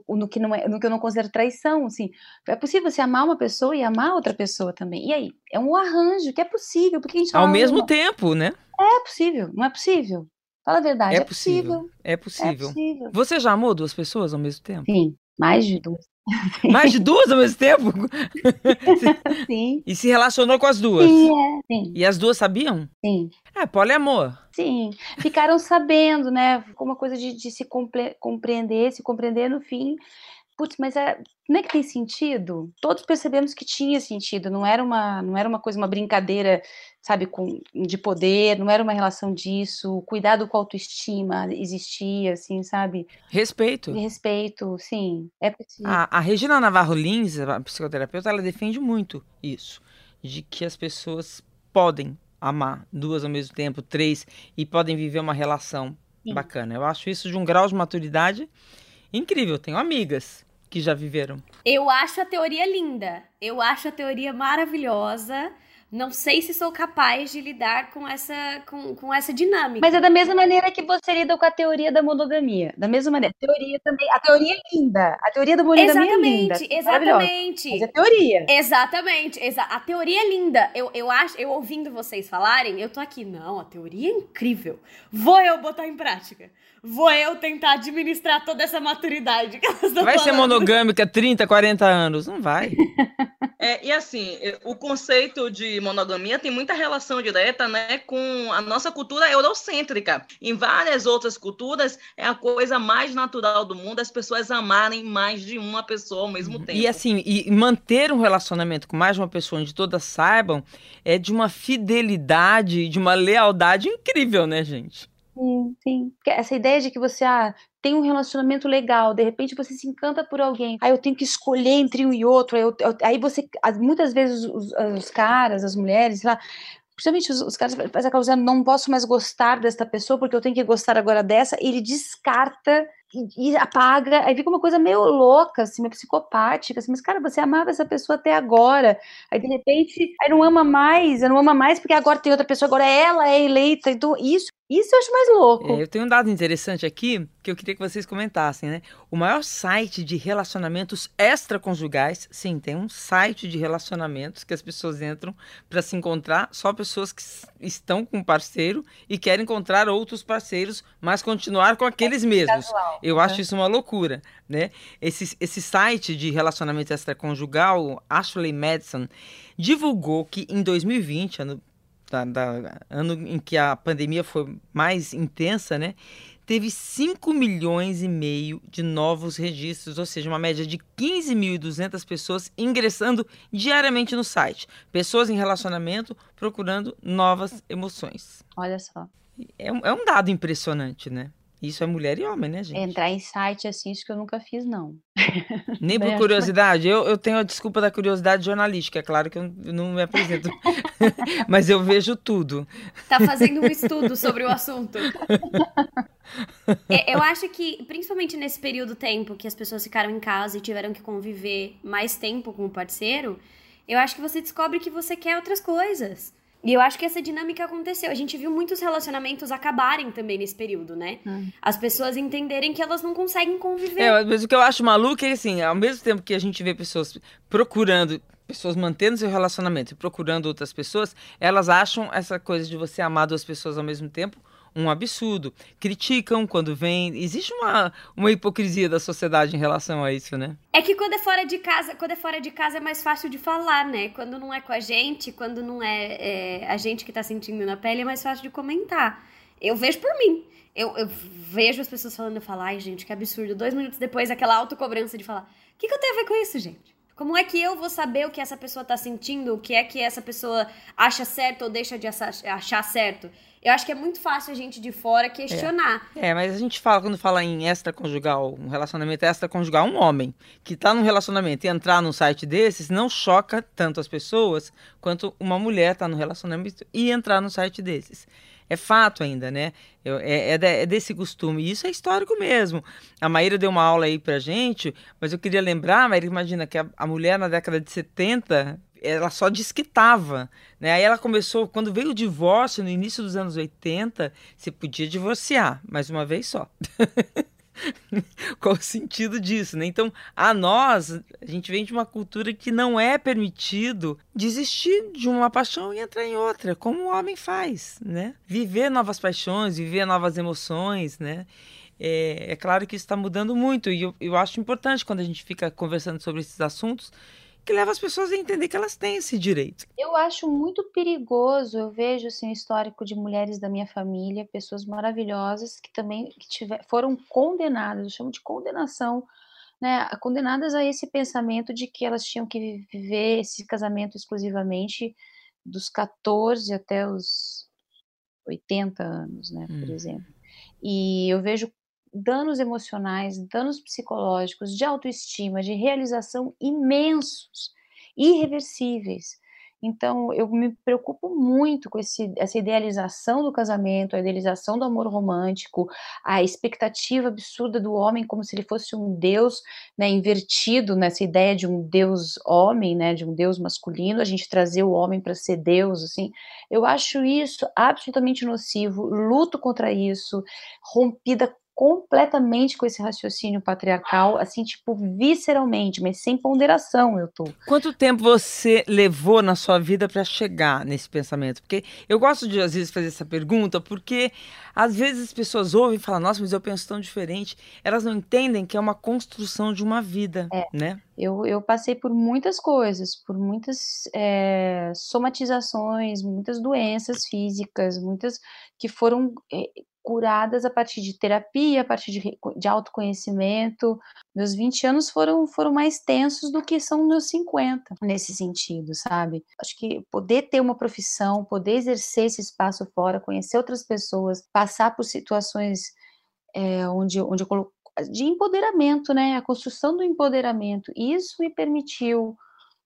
No que, não é, no que eu não considero traição, assim. É possível você amar uma pessoa e amar outra pessoa também. E aí? É um arranjo que é possível. Porque a gente Ao mesmo tempo, né? É possível, não é possível. Fala a verdade, é, é possível. possível. É possível. É possível. Você já amou duas pessoas ao mesmo tempo? Sim. Mais de duas. Mais de duas ao mesmo tempo? Sim. E se relacionou com as duas? Sim, é. Sim. E as duas sabiam? Sim. É, poliamor. Sim. Ficaram sabendo, né? Ficou uma coisa de, de se compre compreender, se compreender no fim. Putz, mas é, não é que tem sentido? Todos percebemos que tinha sentido, não era uma, não era uma coisa, uma brincadeira sabe, com, de poder, não era uma relação disso, cuidado com a autoestima existia, assim, sabe? Respeito. Respeito, sim, é possível. A, a Regina Navarro Lins, a psicoterapeuta, ela defende muito isso, de que as pessoas podem amar duas ao mesmo tempo, três, e podem viver uma relação sim. bacana. Eu acho isso de um grau de maturidade incrível. Tenho amigas que já viveram. Eu acho a teoria linda. Eu acho a teoria maravilhosa não sei se sou capaz de lidar com essa, com, com essa dinâmica. Mas é da mesma maneira que você lida com a teoria da monogamia. Da mesma maneira. A teoria também. A teoria é linda. A teoria da monogamia exatamente, é linda. Exatamente. Mas é teoria. Exatamente. Exa a teoria é linda. Eu, eu acho, eu ouvindo vocês falarem, eu tô aqui. Não, a teoria é incrível. Vou eu botar em prática. Vou eu tentar administrar toda essa maturidade que elas Vai falando. ser monogâmica 30, 40 anos. Não vai. É, e assim, o conceito de monogamia tem muita relação direta né, com a nossa cultura eurocêntrica. Em várias outras culturas, é a coisa mais natural do mundo as pessoas amarem mais de uma pessoa ao mesmo uhum. tempo. E assim, e manter um relacionamento com mais de uma pessoa onde todas saibam é de uma fidelidade, de uma lealdade incrível, né, gente? Sim, sim. Essa ideia de que você ah, tem um relacionamento legal, de repente você se encanta por alguém, aí eu tenho que escolher entre um e outro, aí, eu, eu, aí você, muitas vezes os, os, caras, as mulheres, lá, principalmente os, os caras fazem aquela não posso mais gostar desta pessoa porque eu tenho que gostar agora dessa, ele descarta e, e, apaga, aí fica uma coisa meio louca, assim, meio psicopática, assim, mas cara, você amava essa pessoa até agora, aí de repente, aí não ama mais, não ama mais porque agora tem outra pessoa, agora ela é eleita, então isso isso eu acho mais louco. É, eu tenho um dado interessante aqui que eu queria que vocês comentassem, né? O maior site de relacionamentos extraconjugais, sim, tem um site de relacionamentos que as pessoas entram para se encontrar, só pessoas que estão com um parceiro e querem encontrar outros parceiros, mas continuar com aqueles é mesmos. Casual, eu acho isso uma loucura, né? Esse, esse site de relacionamento extraconjugal, Ashley Madison, divulgou que em 2020, ano da, da, ano em que a pandemia foi mais intensa, né? Teve 5 milhões e meio de novos registros, ou seja, uma média de 15.200 pessoas ingressando diariamente no site. Pessoas em relacionamento procurando novas emoções. Olha só. É, é um dado impressionante, né? Isso é mulher e homem, né, gente? Entrar em site assim, isso que eu nunca fiz, não. Nem por curiosidade? Eu, eu tenho a desculpa da curiosidade jornalística, é claro que eu não me apresento. Mas eu vejo tudo. Tá fazendo um estudo sobre o assunto. É, eu acho que, principalmente nesse período tempo que as pessoas ficaram em casa e tiveram que conviver mais tempo com o parceiro, eu acho que você descobre que você quer outras coisas. E eu acho que essa dinâmica aconteceu. A gente viu muitos relacionamentos acabarem também nesse período, né? Hum. As pessoas entenderem que elas não conseguem conviver. É, mas o que eu acho maluco é assim, ao mesmo tempo que a gente vê pessoas procurando, pessoas mantendo seu relacionamento e procurando outras pessoas, elas acham essa coisa de você amar duas pessoas ao mesmo tempo um absurdo. Criticam quando vem. Existe uma, uma hipocrisia da sociedade em relação a isso, né? É que quando é fora de casa, quando é fora de casa é mais fácil de falar, né? Quando não é com a gente, quando não é, é a gente que tá sentindo na pele, é mais fácil de comentar. Eu vejo por mim. Eu, eu vejo as pessoas falando, eu falo, ai, gente, que absurdo. Dois minutos depois, aquela autocobrança de falar, o que, que eu tenho a ver com isso, gente? Como é que eu vou saber o que essa pessoa tá sentindo, o que é que essa pessoa acha certo ou deixa de achar certo? Eu acho que é muito fácil a gente de fora questionar. É, é mas a gente fala, quando fala em extraconjugal, um relacionamento extraconjugal, um homem que está num relacionamento e entrar num site desses não choca tanto as pessoas quanto uma mulher estar tá num relacionamento e entrar no site desses é fato ainda, né? É, é, é, desse costume. E isso é histórico mesmo. A Maíra deu uma aula aí pra gente, mas eu queria lembrar, Maíra, imagina que a, a mulher na década de 70 ela só desquitava, né? Aí ela começou, quando veio o divórcio, no início dos anos 80, você podia divorciar, mais uma vez só. Qual o sentido disso, né? Então, a nós, a gente vem de uma cultura que não é permitido desistir de uma paixão e entrar em outra, como o homem faz, né? Viver novas paixões, viver novas emoções, né? É, é claro que isso está mudando muito e eu, eu acho importante quando a gente fica conversando sobre esses assuntos que leva as pessoas a entender que elas têm esse direito. Eu acho muito perigoso, eu vejo assim, o histórico de mulheres da minha família, pessoas maravilhosas que também que tiver, foram condenadas, eu chamo de condenação, né, condenadas a esse pensamento de que elas tinham que viver esse casamento exclusivamente dos 14 até os 80 anos, né, por hum. exemplo. E eu vejo danos emocionais, danos psicológicos, de autoestima, de realização imensos, irreversíveis. Então, eu me preocupo muito com esse, essa idealização do casamento, a idealização do amor romântico, a expectativa absurda do homem como se ele fosse um deus, né, invertido nessa ideia de um deus homem, né, de um deus masculino, a gente trazer o homem para ser deus, assim. Eu acho isso absolutamente nocivo, luto contra isso, rompida completamente com esse raciocínio patriarcal, assim, tipo, visceralmente, mas sem ponderação eu tô. Quanto tempo você levou na sua vida para chegar nesse pensamento? Porque eu gosto de, às vezes, fazer essa pergunta, porque às vezes as pessoas ouvem e falam, nossa, mas eu penso tão diferente. Elas não entendem que é uma construção de uma vida, é. né? Eu, eu passei por muitas coisas, por muitas é, somatizações, muitas doenças físicas, muitas que foram é, curadas a partir de terapia, a partir de, de autoconhecimento. Meus 20 anos foram, foram mais tensos do que são meus 50, nesse sentido, sabe? Acho que poder ter uma profissão, poder exercer esse espaço fora, conhecer outras pessoas, passar por situações é, onde, onde eu de empoderamento, né? A construção do empoderamento. Isso me permitiu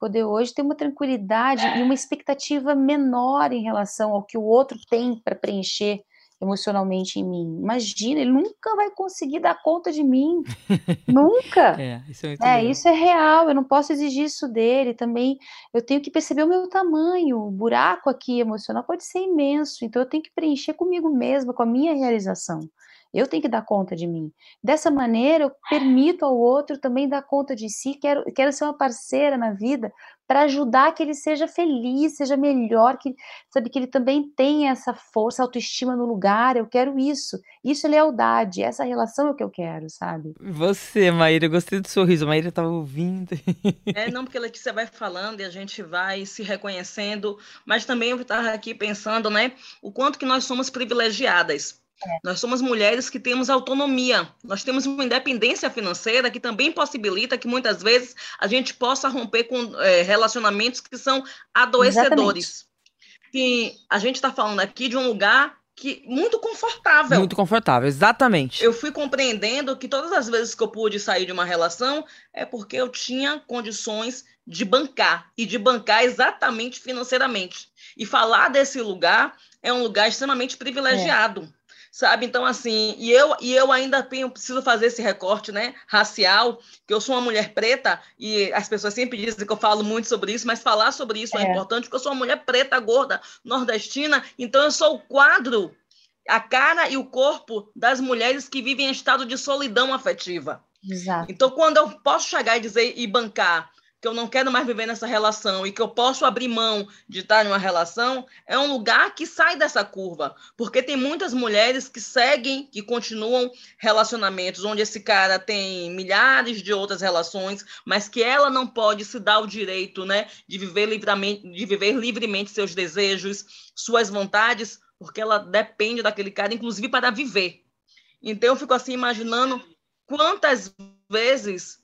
poder hoje ter uma tranquilidade e uma expectativa menor em relação ao que o outro tem para preencher emocionalmente em mim. Imagina, ele nunca vai conseguir dar conta de mim. nunca. É, isso é, é isso é real, eu não posso exigir isso dele. Também eu tenho que perceber o meu tamanho. O buraco aqui emocional pode ser imenso, então eu tenho que preencher comigo mesma, com a minha realização. Eu tenho que dar conta de mim. Dessa maneira, eu permito ao outro também dar conta de si. Quero, quero ser uma parceira na vida para ajudar que ele seja feliz, seja melhor, que sabe que ele também tenha essa força, autoestima no lugar. Eu quero isso. Isso é lealdade. Essa relação é o que eu quero, sabe? Você, Maíra, eu gostei do sorriso. Maíra estava ouvindo. É, não, porque Letícia vai falando e a gente vai se reconhecendo, mas também eu estava aqui pensando, né, o quanto que nós somos privilegiadas. Nós somos mulheres que temos autonomia, nós temos uma independência financeira que também possibilita que muitas vezes a gente possa romper com é, relacionamentos que são adoecedores. E a gente está falando aqui de um lugar que muito confortável. Muito confortável, exatamente. Eu fui compreendendo que todas as vezes que eu pude sair de uma relação é porque eu tinha condições de bancar e de bancar exatamente financeiramente. E falar desse lugar é um lugar extremamente privilegiado. É sabe? Então, assim, e eu, e eu ainda tenho, preciso fazer esse recorte, né, racial, que eu sou uma mulher preta, e as pessoas sempre dizem que eu falo muito sobre isso, mas falar sobre isso é, é importante, porque eu sou uma mulher preta, gorda, nordestina, então eu sou o quadro, a cara e o corpo das mulheres que vivem em estado de solidão afetiva. Exato. Então, quando eu posso chegar e dizer e bancar que eu não quero mais viver nessa relação e que eu posso abrir mão de estar em uma relação, é um lugar que sai dessa curva. Porque tem muitas mulheres que seguem, que continuam relacionamentos onde esse cara tem milhares de outras relações, mas que ela não pode se dar o direito né, de, viver livremente, de viver livremente seus desejos, suas vontades, porque ela depende daquele cara, inclusive para viver. Então eu fico assim imaginando quantas vezes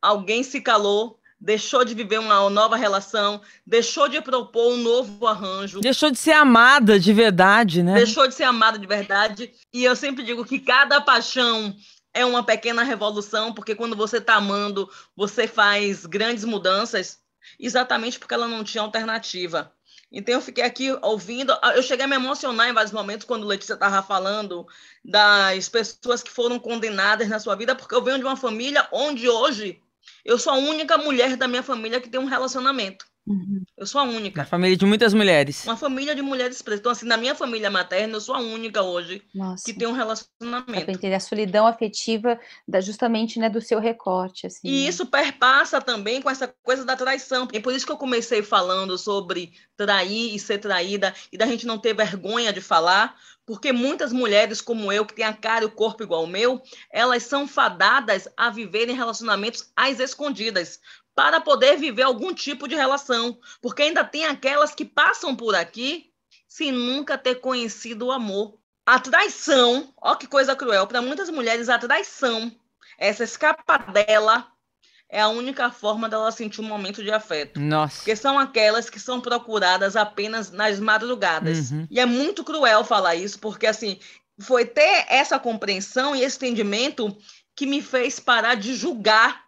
alguém se calou deixou de viver uma nova relação, deixou de propor um novo arranjo. Deixou de ser amada de verdade, né? Deixou de ser amada de verdade. E eu sempre digo que cada paixão é uma pequena revolução, porque quando você está amando, você faz grandes mudanças, exatamente porque ela não tinha alternativa. Então eu fiquei aqui ouvindo, eu cheguei a me emocionar em vários momentos quando Letícia estava falando das pessoas que foram condenadas na sua vida, porque eu venho de uma família onde hoje eu sou a única mulher da minha família que tem um relacionamento. Uhum. Eu sou a única. Uma família de muitas mulheres. Uma família de mulheres presas. Então, assim, na minha família materna, eu sou a única hoje Nossa. que tem um relacionamento. Entender a solidão afetiva da, justamente né, do seu recorte. Assim, e né? isso perpassa também com essa coisa da traição. E por isso que eu comecei falando sobre trair e ser traída e da gente não ter vergonha de falar, porque muitas mulheres como eu, que têm a cara e o corpo igual ao meu, elas são fadadas a viverem relacionamentos às escondidas, para poder viver algum tipo de relação. Porque ainda tem aquelas que passam por aqui sem nunca ter conhecido o amor. A traição, ó que coisa cruel, para muitas mulheres, a traição, essa escapadela, é a única forma dela sentir um momento de afeto. Nossa. Porque são aquelas que são procuradas apenas nas madrugadas. Uhum. E é muito cruel falar isso, porque assim, foi ter essa compreensão e esse entendimento que me fez parar de julgar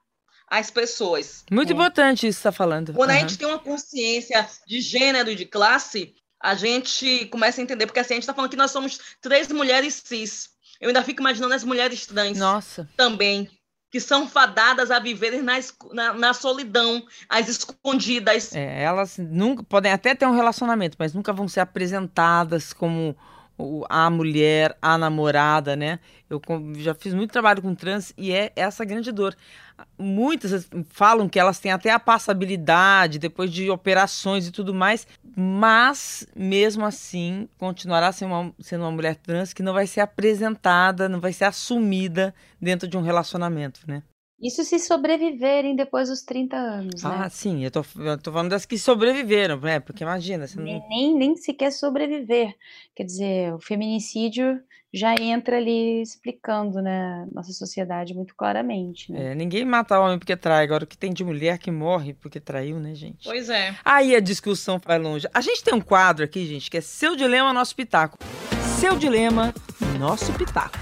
as pessoas. Muito é. importante isso que você está falando. Quando uhum. a gente tem uma consciência de gênero e de classe, a gente começa a entender, porque assim, a gente está falando que nós somos três mulheres cis. Eu ainda fico imaginando as mulheres trans Nossa. também que são fadadas a viverem na, na, na, solidão, as escondidas. É, elas nunca podem até ter um relacionamento, mas nunca vão ser apresentadas como a mulher, a namorada, né? Eu já fiz muito trabalho com trans e é essa grande dor. Muitas falam que elas têm até a passabilidade depois de operações e tudo mais, mas mesmo assim continuará sendo uma, sendo uma mulher trans que não vai ser apresentada, não vai ser assumida dentro de um relacionamento, né? Isso se sobreviverem depois dos 30 anos, né? Ah, sim, eu tô, eu tô falando das que sobreviveram, né? Porque imagina, você nem, não... nem, nem sequer sobreviver. Quer dizer, o feminicídio já entra ali explicando, né, nossa sociedade muito claramente, né? É, ninguém mata homem porque trai, agora o que tem de mulher que morre porque traiu, né, gente? Pois é. Aí a discussão vai longe. A gente tem um quadro aqui, gente, que é Seu Dilema, Nosso Pitaco. Seu Dilema, Nosso Pitaco.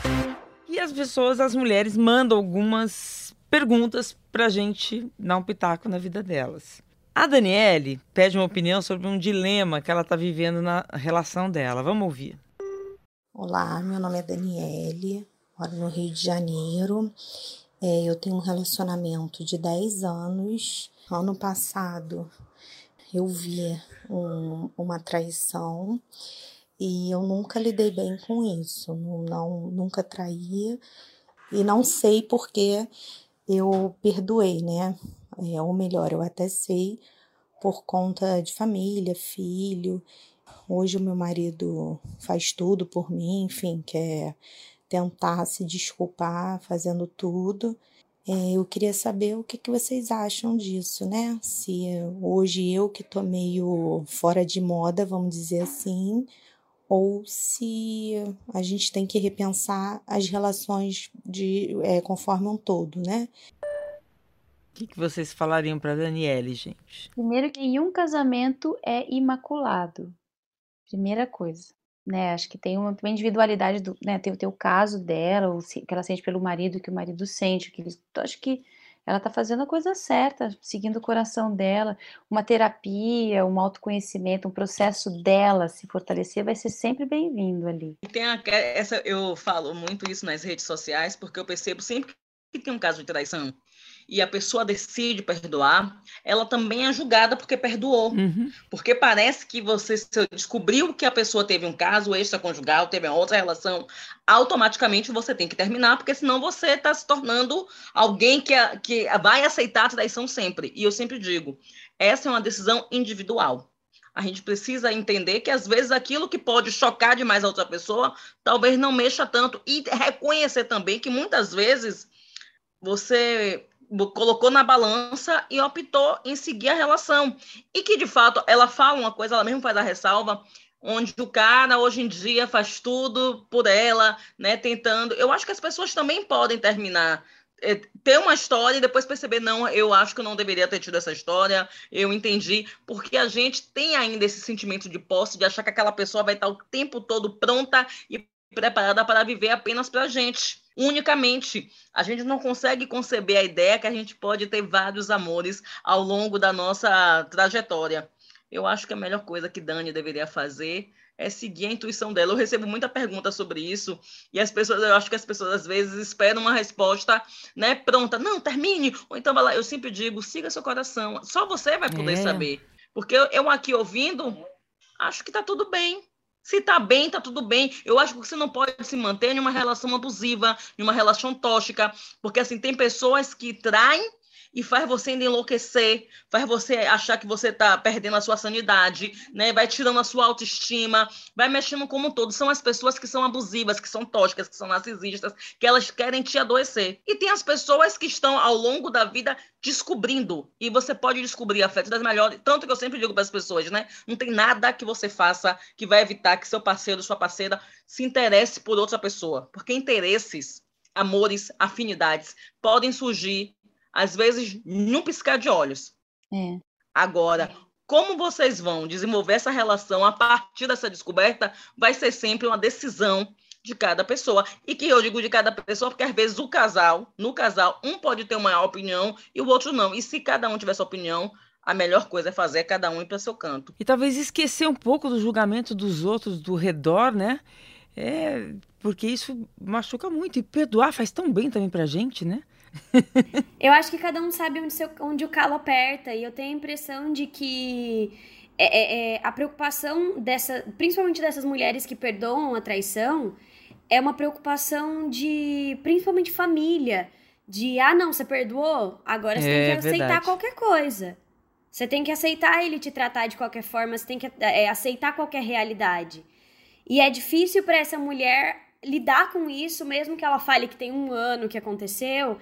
E as pessoas, as mulheres, mandam algumas perguntas para a gente dar um pitaco na vida delas. A Daniele pede uma opinião sobre um dilema que ela está vivendo na relação dela. Vamos ouvir. Olá, meu nome é Daniele, moro no Rio de Janeiro. É, eu tenho um relacionamento de 10 anos. Ano passado eu vi um, uma traição e eu nunca lidei bem com isso. Não, não nunca traí e não sei porque eu perdoei, né? É, ou melhor, eu até sei por conta de família, filho. Hoje o meu marido faz tudo por mim, enfim, quer tentar se desculpar fazendo tudo. É, eu queria saber o que, que vocês acham disso, né? Se hoje eu que tô meio fora de moda, vamos dizer assim, ou se a gente tem que repensar as relações de é, conforme um todo, né? O que, que vocês falariam para Daniele, gente? Primeiro que nenhum casamento é imaculado. Primeira coisa. Né, acho que tem uma, uma individualidade do, né, tem, tem o caso dela, o que ela sente pelo marido, que o marido sente, que eles, acho que ela está fazendo a coisa certa, seguindo o coração dela. Uma terapia, um autoconhecimento, um processo dela se fortalecer vai ser sempre bem-vindo ali. Tem a, essa, eu falo muito isso nas redes sociais, porque eu percebo sempre que tem um caso de traição. E a pessoa decide perdoar, ela também é julgada porque perdoou. Uhum. Porque parece que você descobriu que a pessoa teve um caso extraconjugal, teve uma outra relação, automaticamente você tem que terminar, porque senão você está se tornando alguém que, que vai aceitar a traição sempre. E eu sempre digo, essa é uma decisão individual. A gente precisa entender que às vezes aquilo que pode chocar demais a outra pessoa, talvez não mexa tanto. E reconhecer também que muitas vezes você colocou na balança e optou em seguir a relação. E que, de fato, ela fala uma coisa, ela mesmo faz a ressalva, onde o cara hoje em dia faz tudo por ela, né, tentando. Eu acho que as pessoas também podem terminar é, ter uma história e depois perceber, não, eu acho que eu não deveria ter tido essa história, eu entendi, porque a gente tem ainda esse sentimento de posse, de achar que aquela pessoa vai estar o tempo todo pronta e preparada para viver apenas para a gente, unicamente. A gente não consegue conceber a ideia que a gente pode ter vários amores ao longo da nossa trajetória. Eu acho que a melhor coisa que Dani deveria fazer é seguir a intuição dela. Eu recebo muita pergunta sobre isso e as pessoas, eu acho que as pessoas às vezes esperam uma resposta, né, pronta. Não, termine. Ou então vai lá. Eu sempre digo, siga seu coração. Só você vai poder é. saber. Porque eu, aqui ouvindo, acho que tá tudo bem. Se tá bem, tá tudo bem. Eu acho que você não pode se manter em uma relação abusiva, em uma relação tóxica, porque assim tem pessoas que traem e faz você ainda enlouquecer, faz você achar que você está perdendo a sua sanidade, né? Vai tirando a sua autoestima, vai mexendo como um todo. São as pessoas que são abusivas, que são tóxicas, que são narcisistas, que elas querem te adoecer. E tem as pessoas que estão ao longo da vida descobrindo. E você pode descobrir afeto das melhores. Tanto que eu sempre digo para as pessoas, né? Não tem nada que você faça que vai evitar que seu parceiro, sua parceira se interesse por outra pessoa. Porque interesses, amores, afinidades podem surgir às vezes, num piscar de olhos. É. Agora, como vocês vão desenvolver essa relação a partir dessa descoberta vai ser sempre uma decisão de cada pessoa. E que eu digo de cada pessoa, porque às vezes o casal, no casal, um pode ter uma opinião e o outro não. E se cada um tiver sua opinião, a melhor coisa é fazer cada um ir para seu canto. E talvez esquecer um pouco do julgamento dos outros do redor, né? É, porque isso machuca muito. E perdoar faz tão bem também pra gente, né? eu acho que cada um sabe onde, seu, onde o calo aperta, e eu tenho a impressão de que é, é, é, a preocupação dessa, principalmente dessas mulheres que perdoam a traição, é uma preocupação de principalmente família. De ah, não, você perdoou? Agora você é, tem que aceitar verdade. qualquer coisa. Você tem que aceitar ele te tratar de qualquer forma, você tem que é, aceitar qualquer realidade. E é difícil para essa mulher lidar com isso, mesmo que ela fale que tem um ano que aconteceu,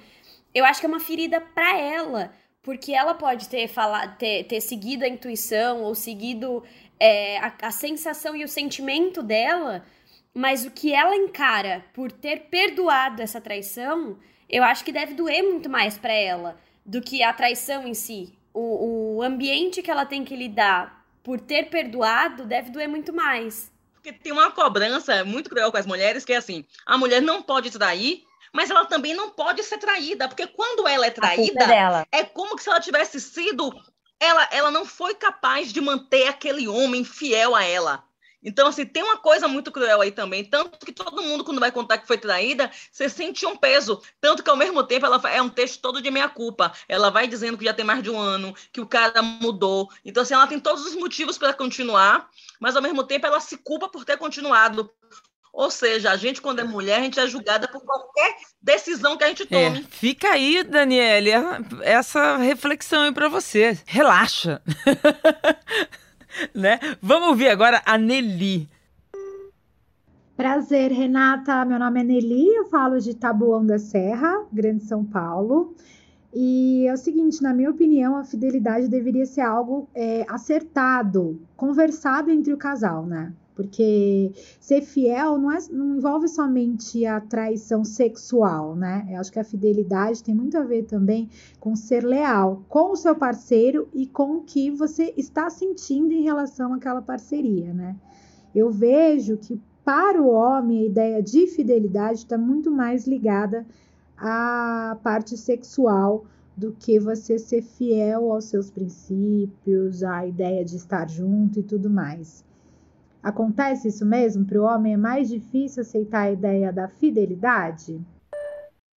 eu acho que é uma ferida para ela, porque ela pode ter, falado, ter, ter seguido a intuição ou seguido é, a, a sensação e o sentimento dela, mas o que ela encara por ter perdoado essa traição, eu acho que deve doer muito mais para ela do que a traição em si. O, o ambiente que ela tem que lidar por ter perdoado deve doer muito mais. Porque tem uma cobrança muito cruel com as mulheres, que é assim, a mulher não pode trair mas ela também não pode ser traída, porque quando ela é traída, é como se ela tivesse sido. Ela, ela não foi capaz de manter aquele homem fiel a ela. Então, assim, tem uma coisa muito cruel aí também. Tanto que todo mundo, quando vai contar que foi traída, você sente um peso. Tanto que, ao mesmo tempo, ela é um texto todo de meia-culpa. Ela vai dizendo que já tem mais de um ano, que o cara mudou. Então, assim, ela tem todos os motivos para continuar, mas, ao mesmo tempo, ela se culpa por ter continuado. Ou seja, a gente, quando é mulher, a gente é julgada por qualquer decisão que a gente tome. É, fica aí, Daniele, essa reflexão aí para você. Relaxa. né? Vamos ouvir agora a Nelly. Prazer, Renata. Meu nome é Nelly, eu falo de Taboão da Serra, Grande São Paulo. E é o seguinte, na minha opinião, a fidelidade deveria ser algo é, acertado, conversado entre o casal, né? Porque ser fiel não, é, não envolve somente a traição sexual, né? Eu acho que a fidelidade tem muito a ver também com ser leal com o seu parceiro e com o que você está sentindo em relação àquela parceria, né? Eu vejo que para o homem a ideia de fidelidade está muito mais ligada à parte sexual do que você ser fiel aos seus princípios, à ideia de estar junto e tudo mais. Acontece isso mesmo? Para o homem é mais difícil aceitar a ideia da fidelidade?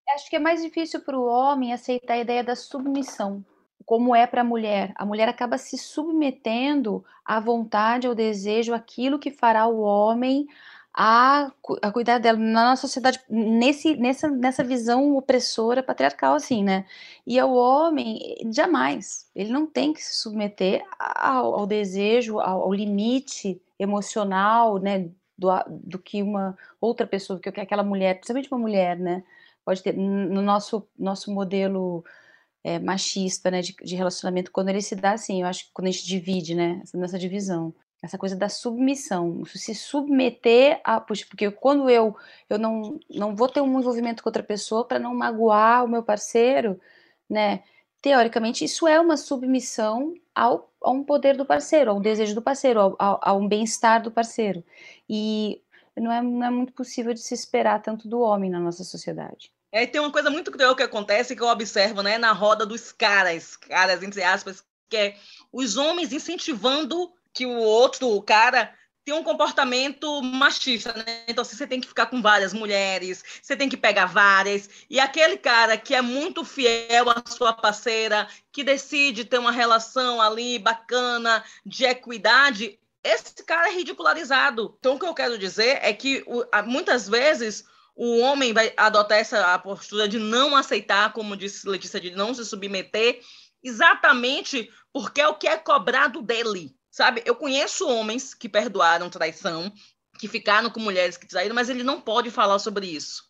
acho que é mais difícil para o homem aceitar a ideia da submissão, como é para a mulher. A mulher acaba se submetendo à vontade, ao desejo, aquilo que fará o homem a, a cuidar dela na nossa sociedade, nesse, nessa, nessa visão opressora, patriarcal, assim, né? E o homem, jamais, ele não tem que se submeter ao, ao desejo, ao, ao, limite emocional, né? Do, do que uma outra pessoa, que aquela mulher, principalmente uma mulher, né? Pode ter no nosso, nosso modelo é, machista, né? De, de relacionamento, quando ele se dá assim, eu acho que quando a gente divide, né? Nessa divisão essa coisa da submissão, se submeter a, porque quando eu eu não não vou ter um envolvimento com outra pessoa para não magoar o meu parceiro, né? Teoricamente isso é uma submissão ao a um poder do parceiro, ao desejo do parceiro, ao, a um bem-estar do parceiro. E não é, não é muito possível de se esperar tanto do homem na nossa sociedade. É, tem uma coisa muito cruel que acontece que eu observo, né, na roda dos caras, caras entre aspas, que é os homens incentivando que o outro cara tem um comportamento machista, né? Então assim, você tem que ficar com várias mulheres, você tem que pegar várias. E aquele cara que é muito fiel à sua parceira, que decide ter uma relação ali bacana, de equidade, esse cara é ridicularizado. Então o que eu quero dizer é que muitas vezes o homem vai adotar essa postura de não aceitar, como disse Letícia, de não se submeter, exatamente porque é o que é cobrado dele. Sabe, eu conheço homens que perdoaram traição, que ficaram com mulheres que traíram, mas ele não pode falar sobre isso.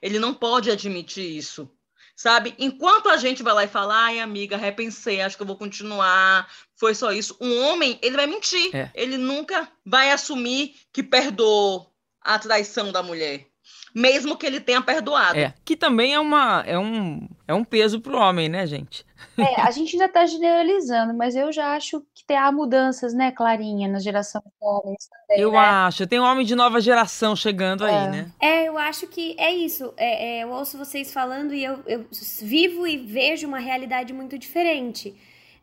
Ele não pode admitir isso. Sabe? Enquanto a gente vai lá e fala, ai, amiga, repensei, acho que eu vou continuar, foi só isso. Um homem, ele vai mentir. É. Ele nunca vai assumir que perdoou a traição da mulher mesmo que ele tenha perdoado. É, que também é, uma, é, um, é um peso pro homem, né, gente? É, a gente ainda está generalizando, mas eu já acho que há mudanças, né, Clarinha, na geração de homens também, Eu né? acho, tem um homem de nova geração chegando é. aí, né? É, eu acho que é isso. É, é, eu ouço vocês falando e eu, eu vivo e vejo uma realidade muito diferente.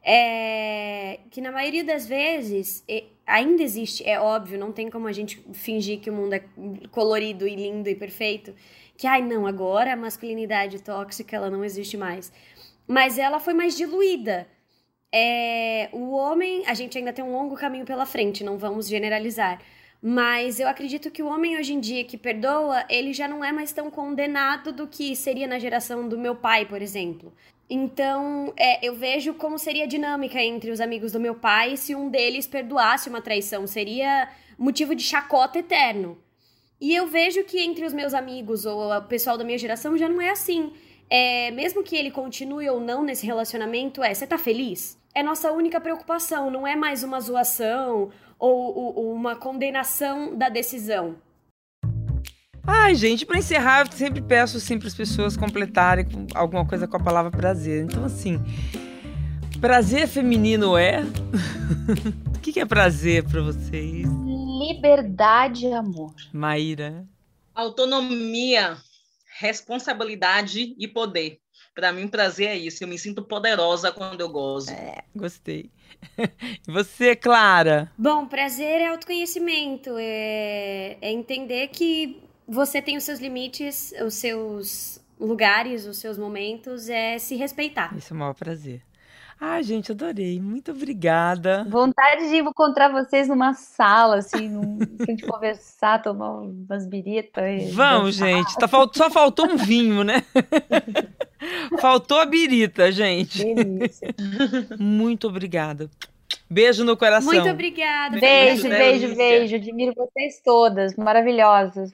É, que na maioria das vezes ainda existe, é óbvio, não tem como a gente fingir que o mundo é colorido e lindo e perfeito, que ai não, agora a masculinidade tóxica ela não existe mais. Mas ela foi mais diluída. É, o homem, a gente ainda tem um longo caminho pela frente, não vamos generalizar. Mas eu acredito que o homem hoje em dia que perdoa, ele já não é mais tão condenado do que seria na geração do meu pai, por exemplo. Então, é, eu vejo como seria a dinâmica entre os amigos do meu pai se um deles perdoasse uma traição. Seria motivo de chacota eterno. E eu vejo que entre os meus amigos ou o pessoal da minha geração já não é assim. É, mesmo que ele continue ou não nesse relacionamento, é: você tá feliz? É nossa única preocupação, não é mais uma zoação ou, ou uma condenação da decisão. Ai, gente, para encerrar, eu sempre peço assim para as pessoas completarem alguma coisa com a palavra prazer. Então, assim, prazer feminino é? o que é prazer para vocês? Liberdade e amor. Maíra. Autonomia, responsabilidade e poder. Para mim, prazer é isso. Eu me sinto poderosa quando eu gozo. É, gostei. Você, Clara? Bom, prazer é autoconhecimento. É, é entender que você tem os seus limites, os seus lugares, os seus momentos, é se respeitar. Isso é o maior prazer. Ah, gente, adorei. Muito obrigada. Vontade de encontrar vocês numa sala, assim, num, a gente conversar, tomar umas biritas. Vamos, dançar. gente. Tá, só faltou um vinho, né? faltou a birita, gente. Delícia. Muito obrigada. Beijo no coração. Muito obrigada. Beijo, beijo, beijo. Admiro vocês todas, maravilhosas.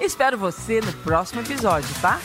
Espero você no próximo episódio, tá?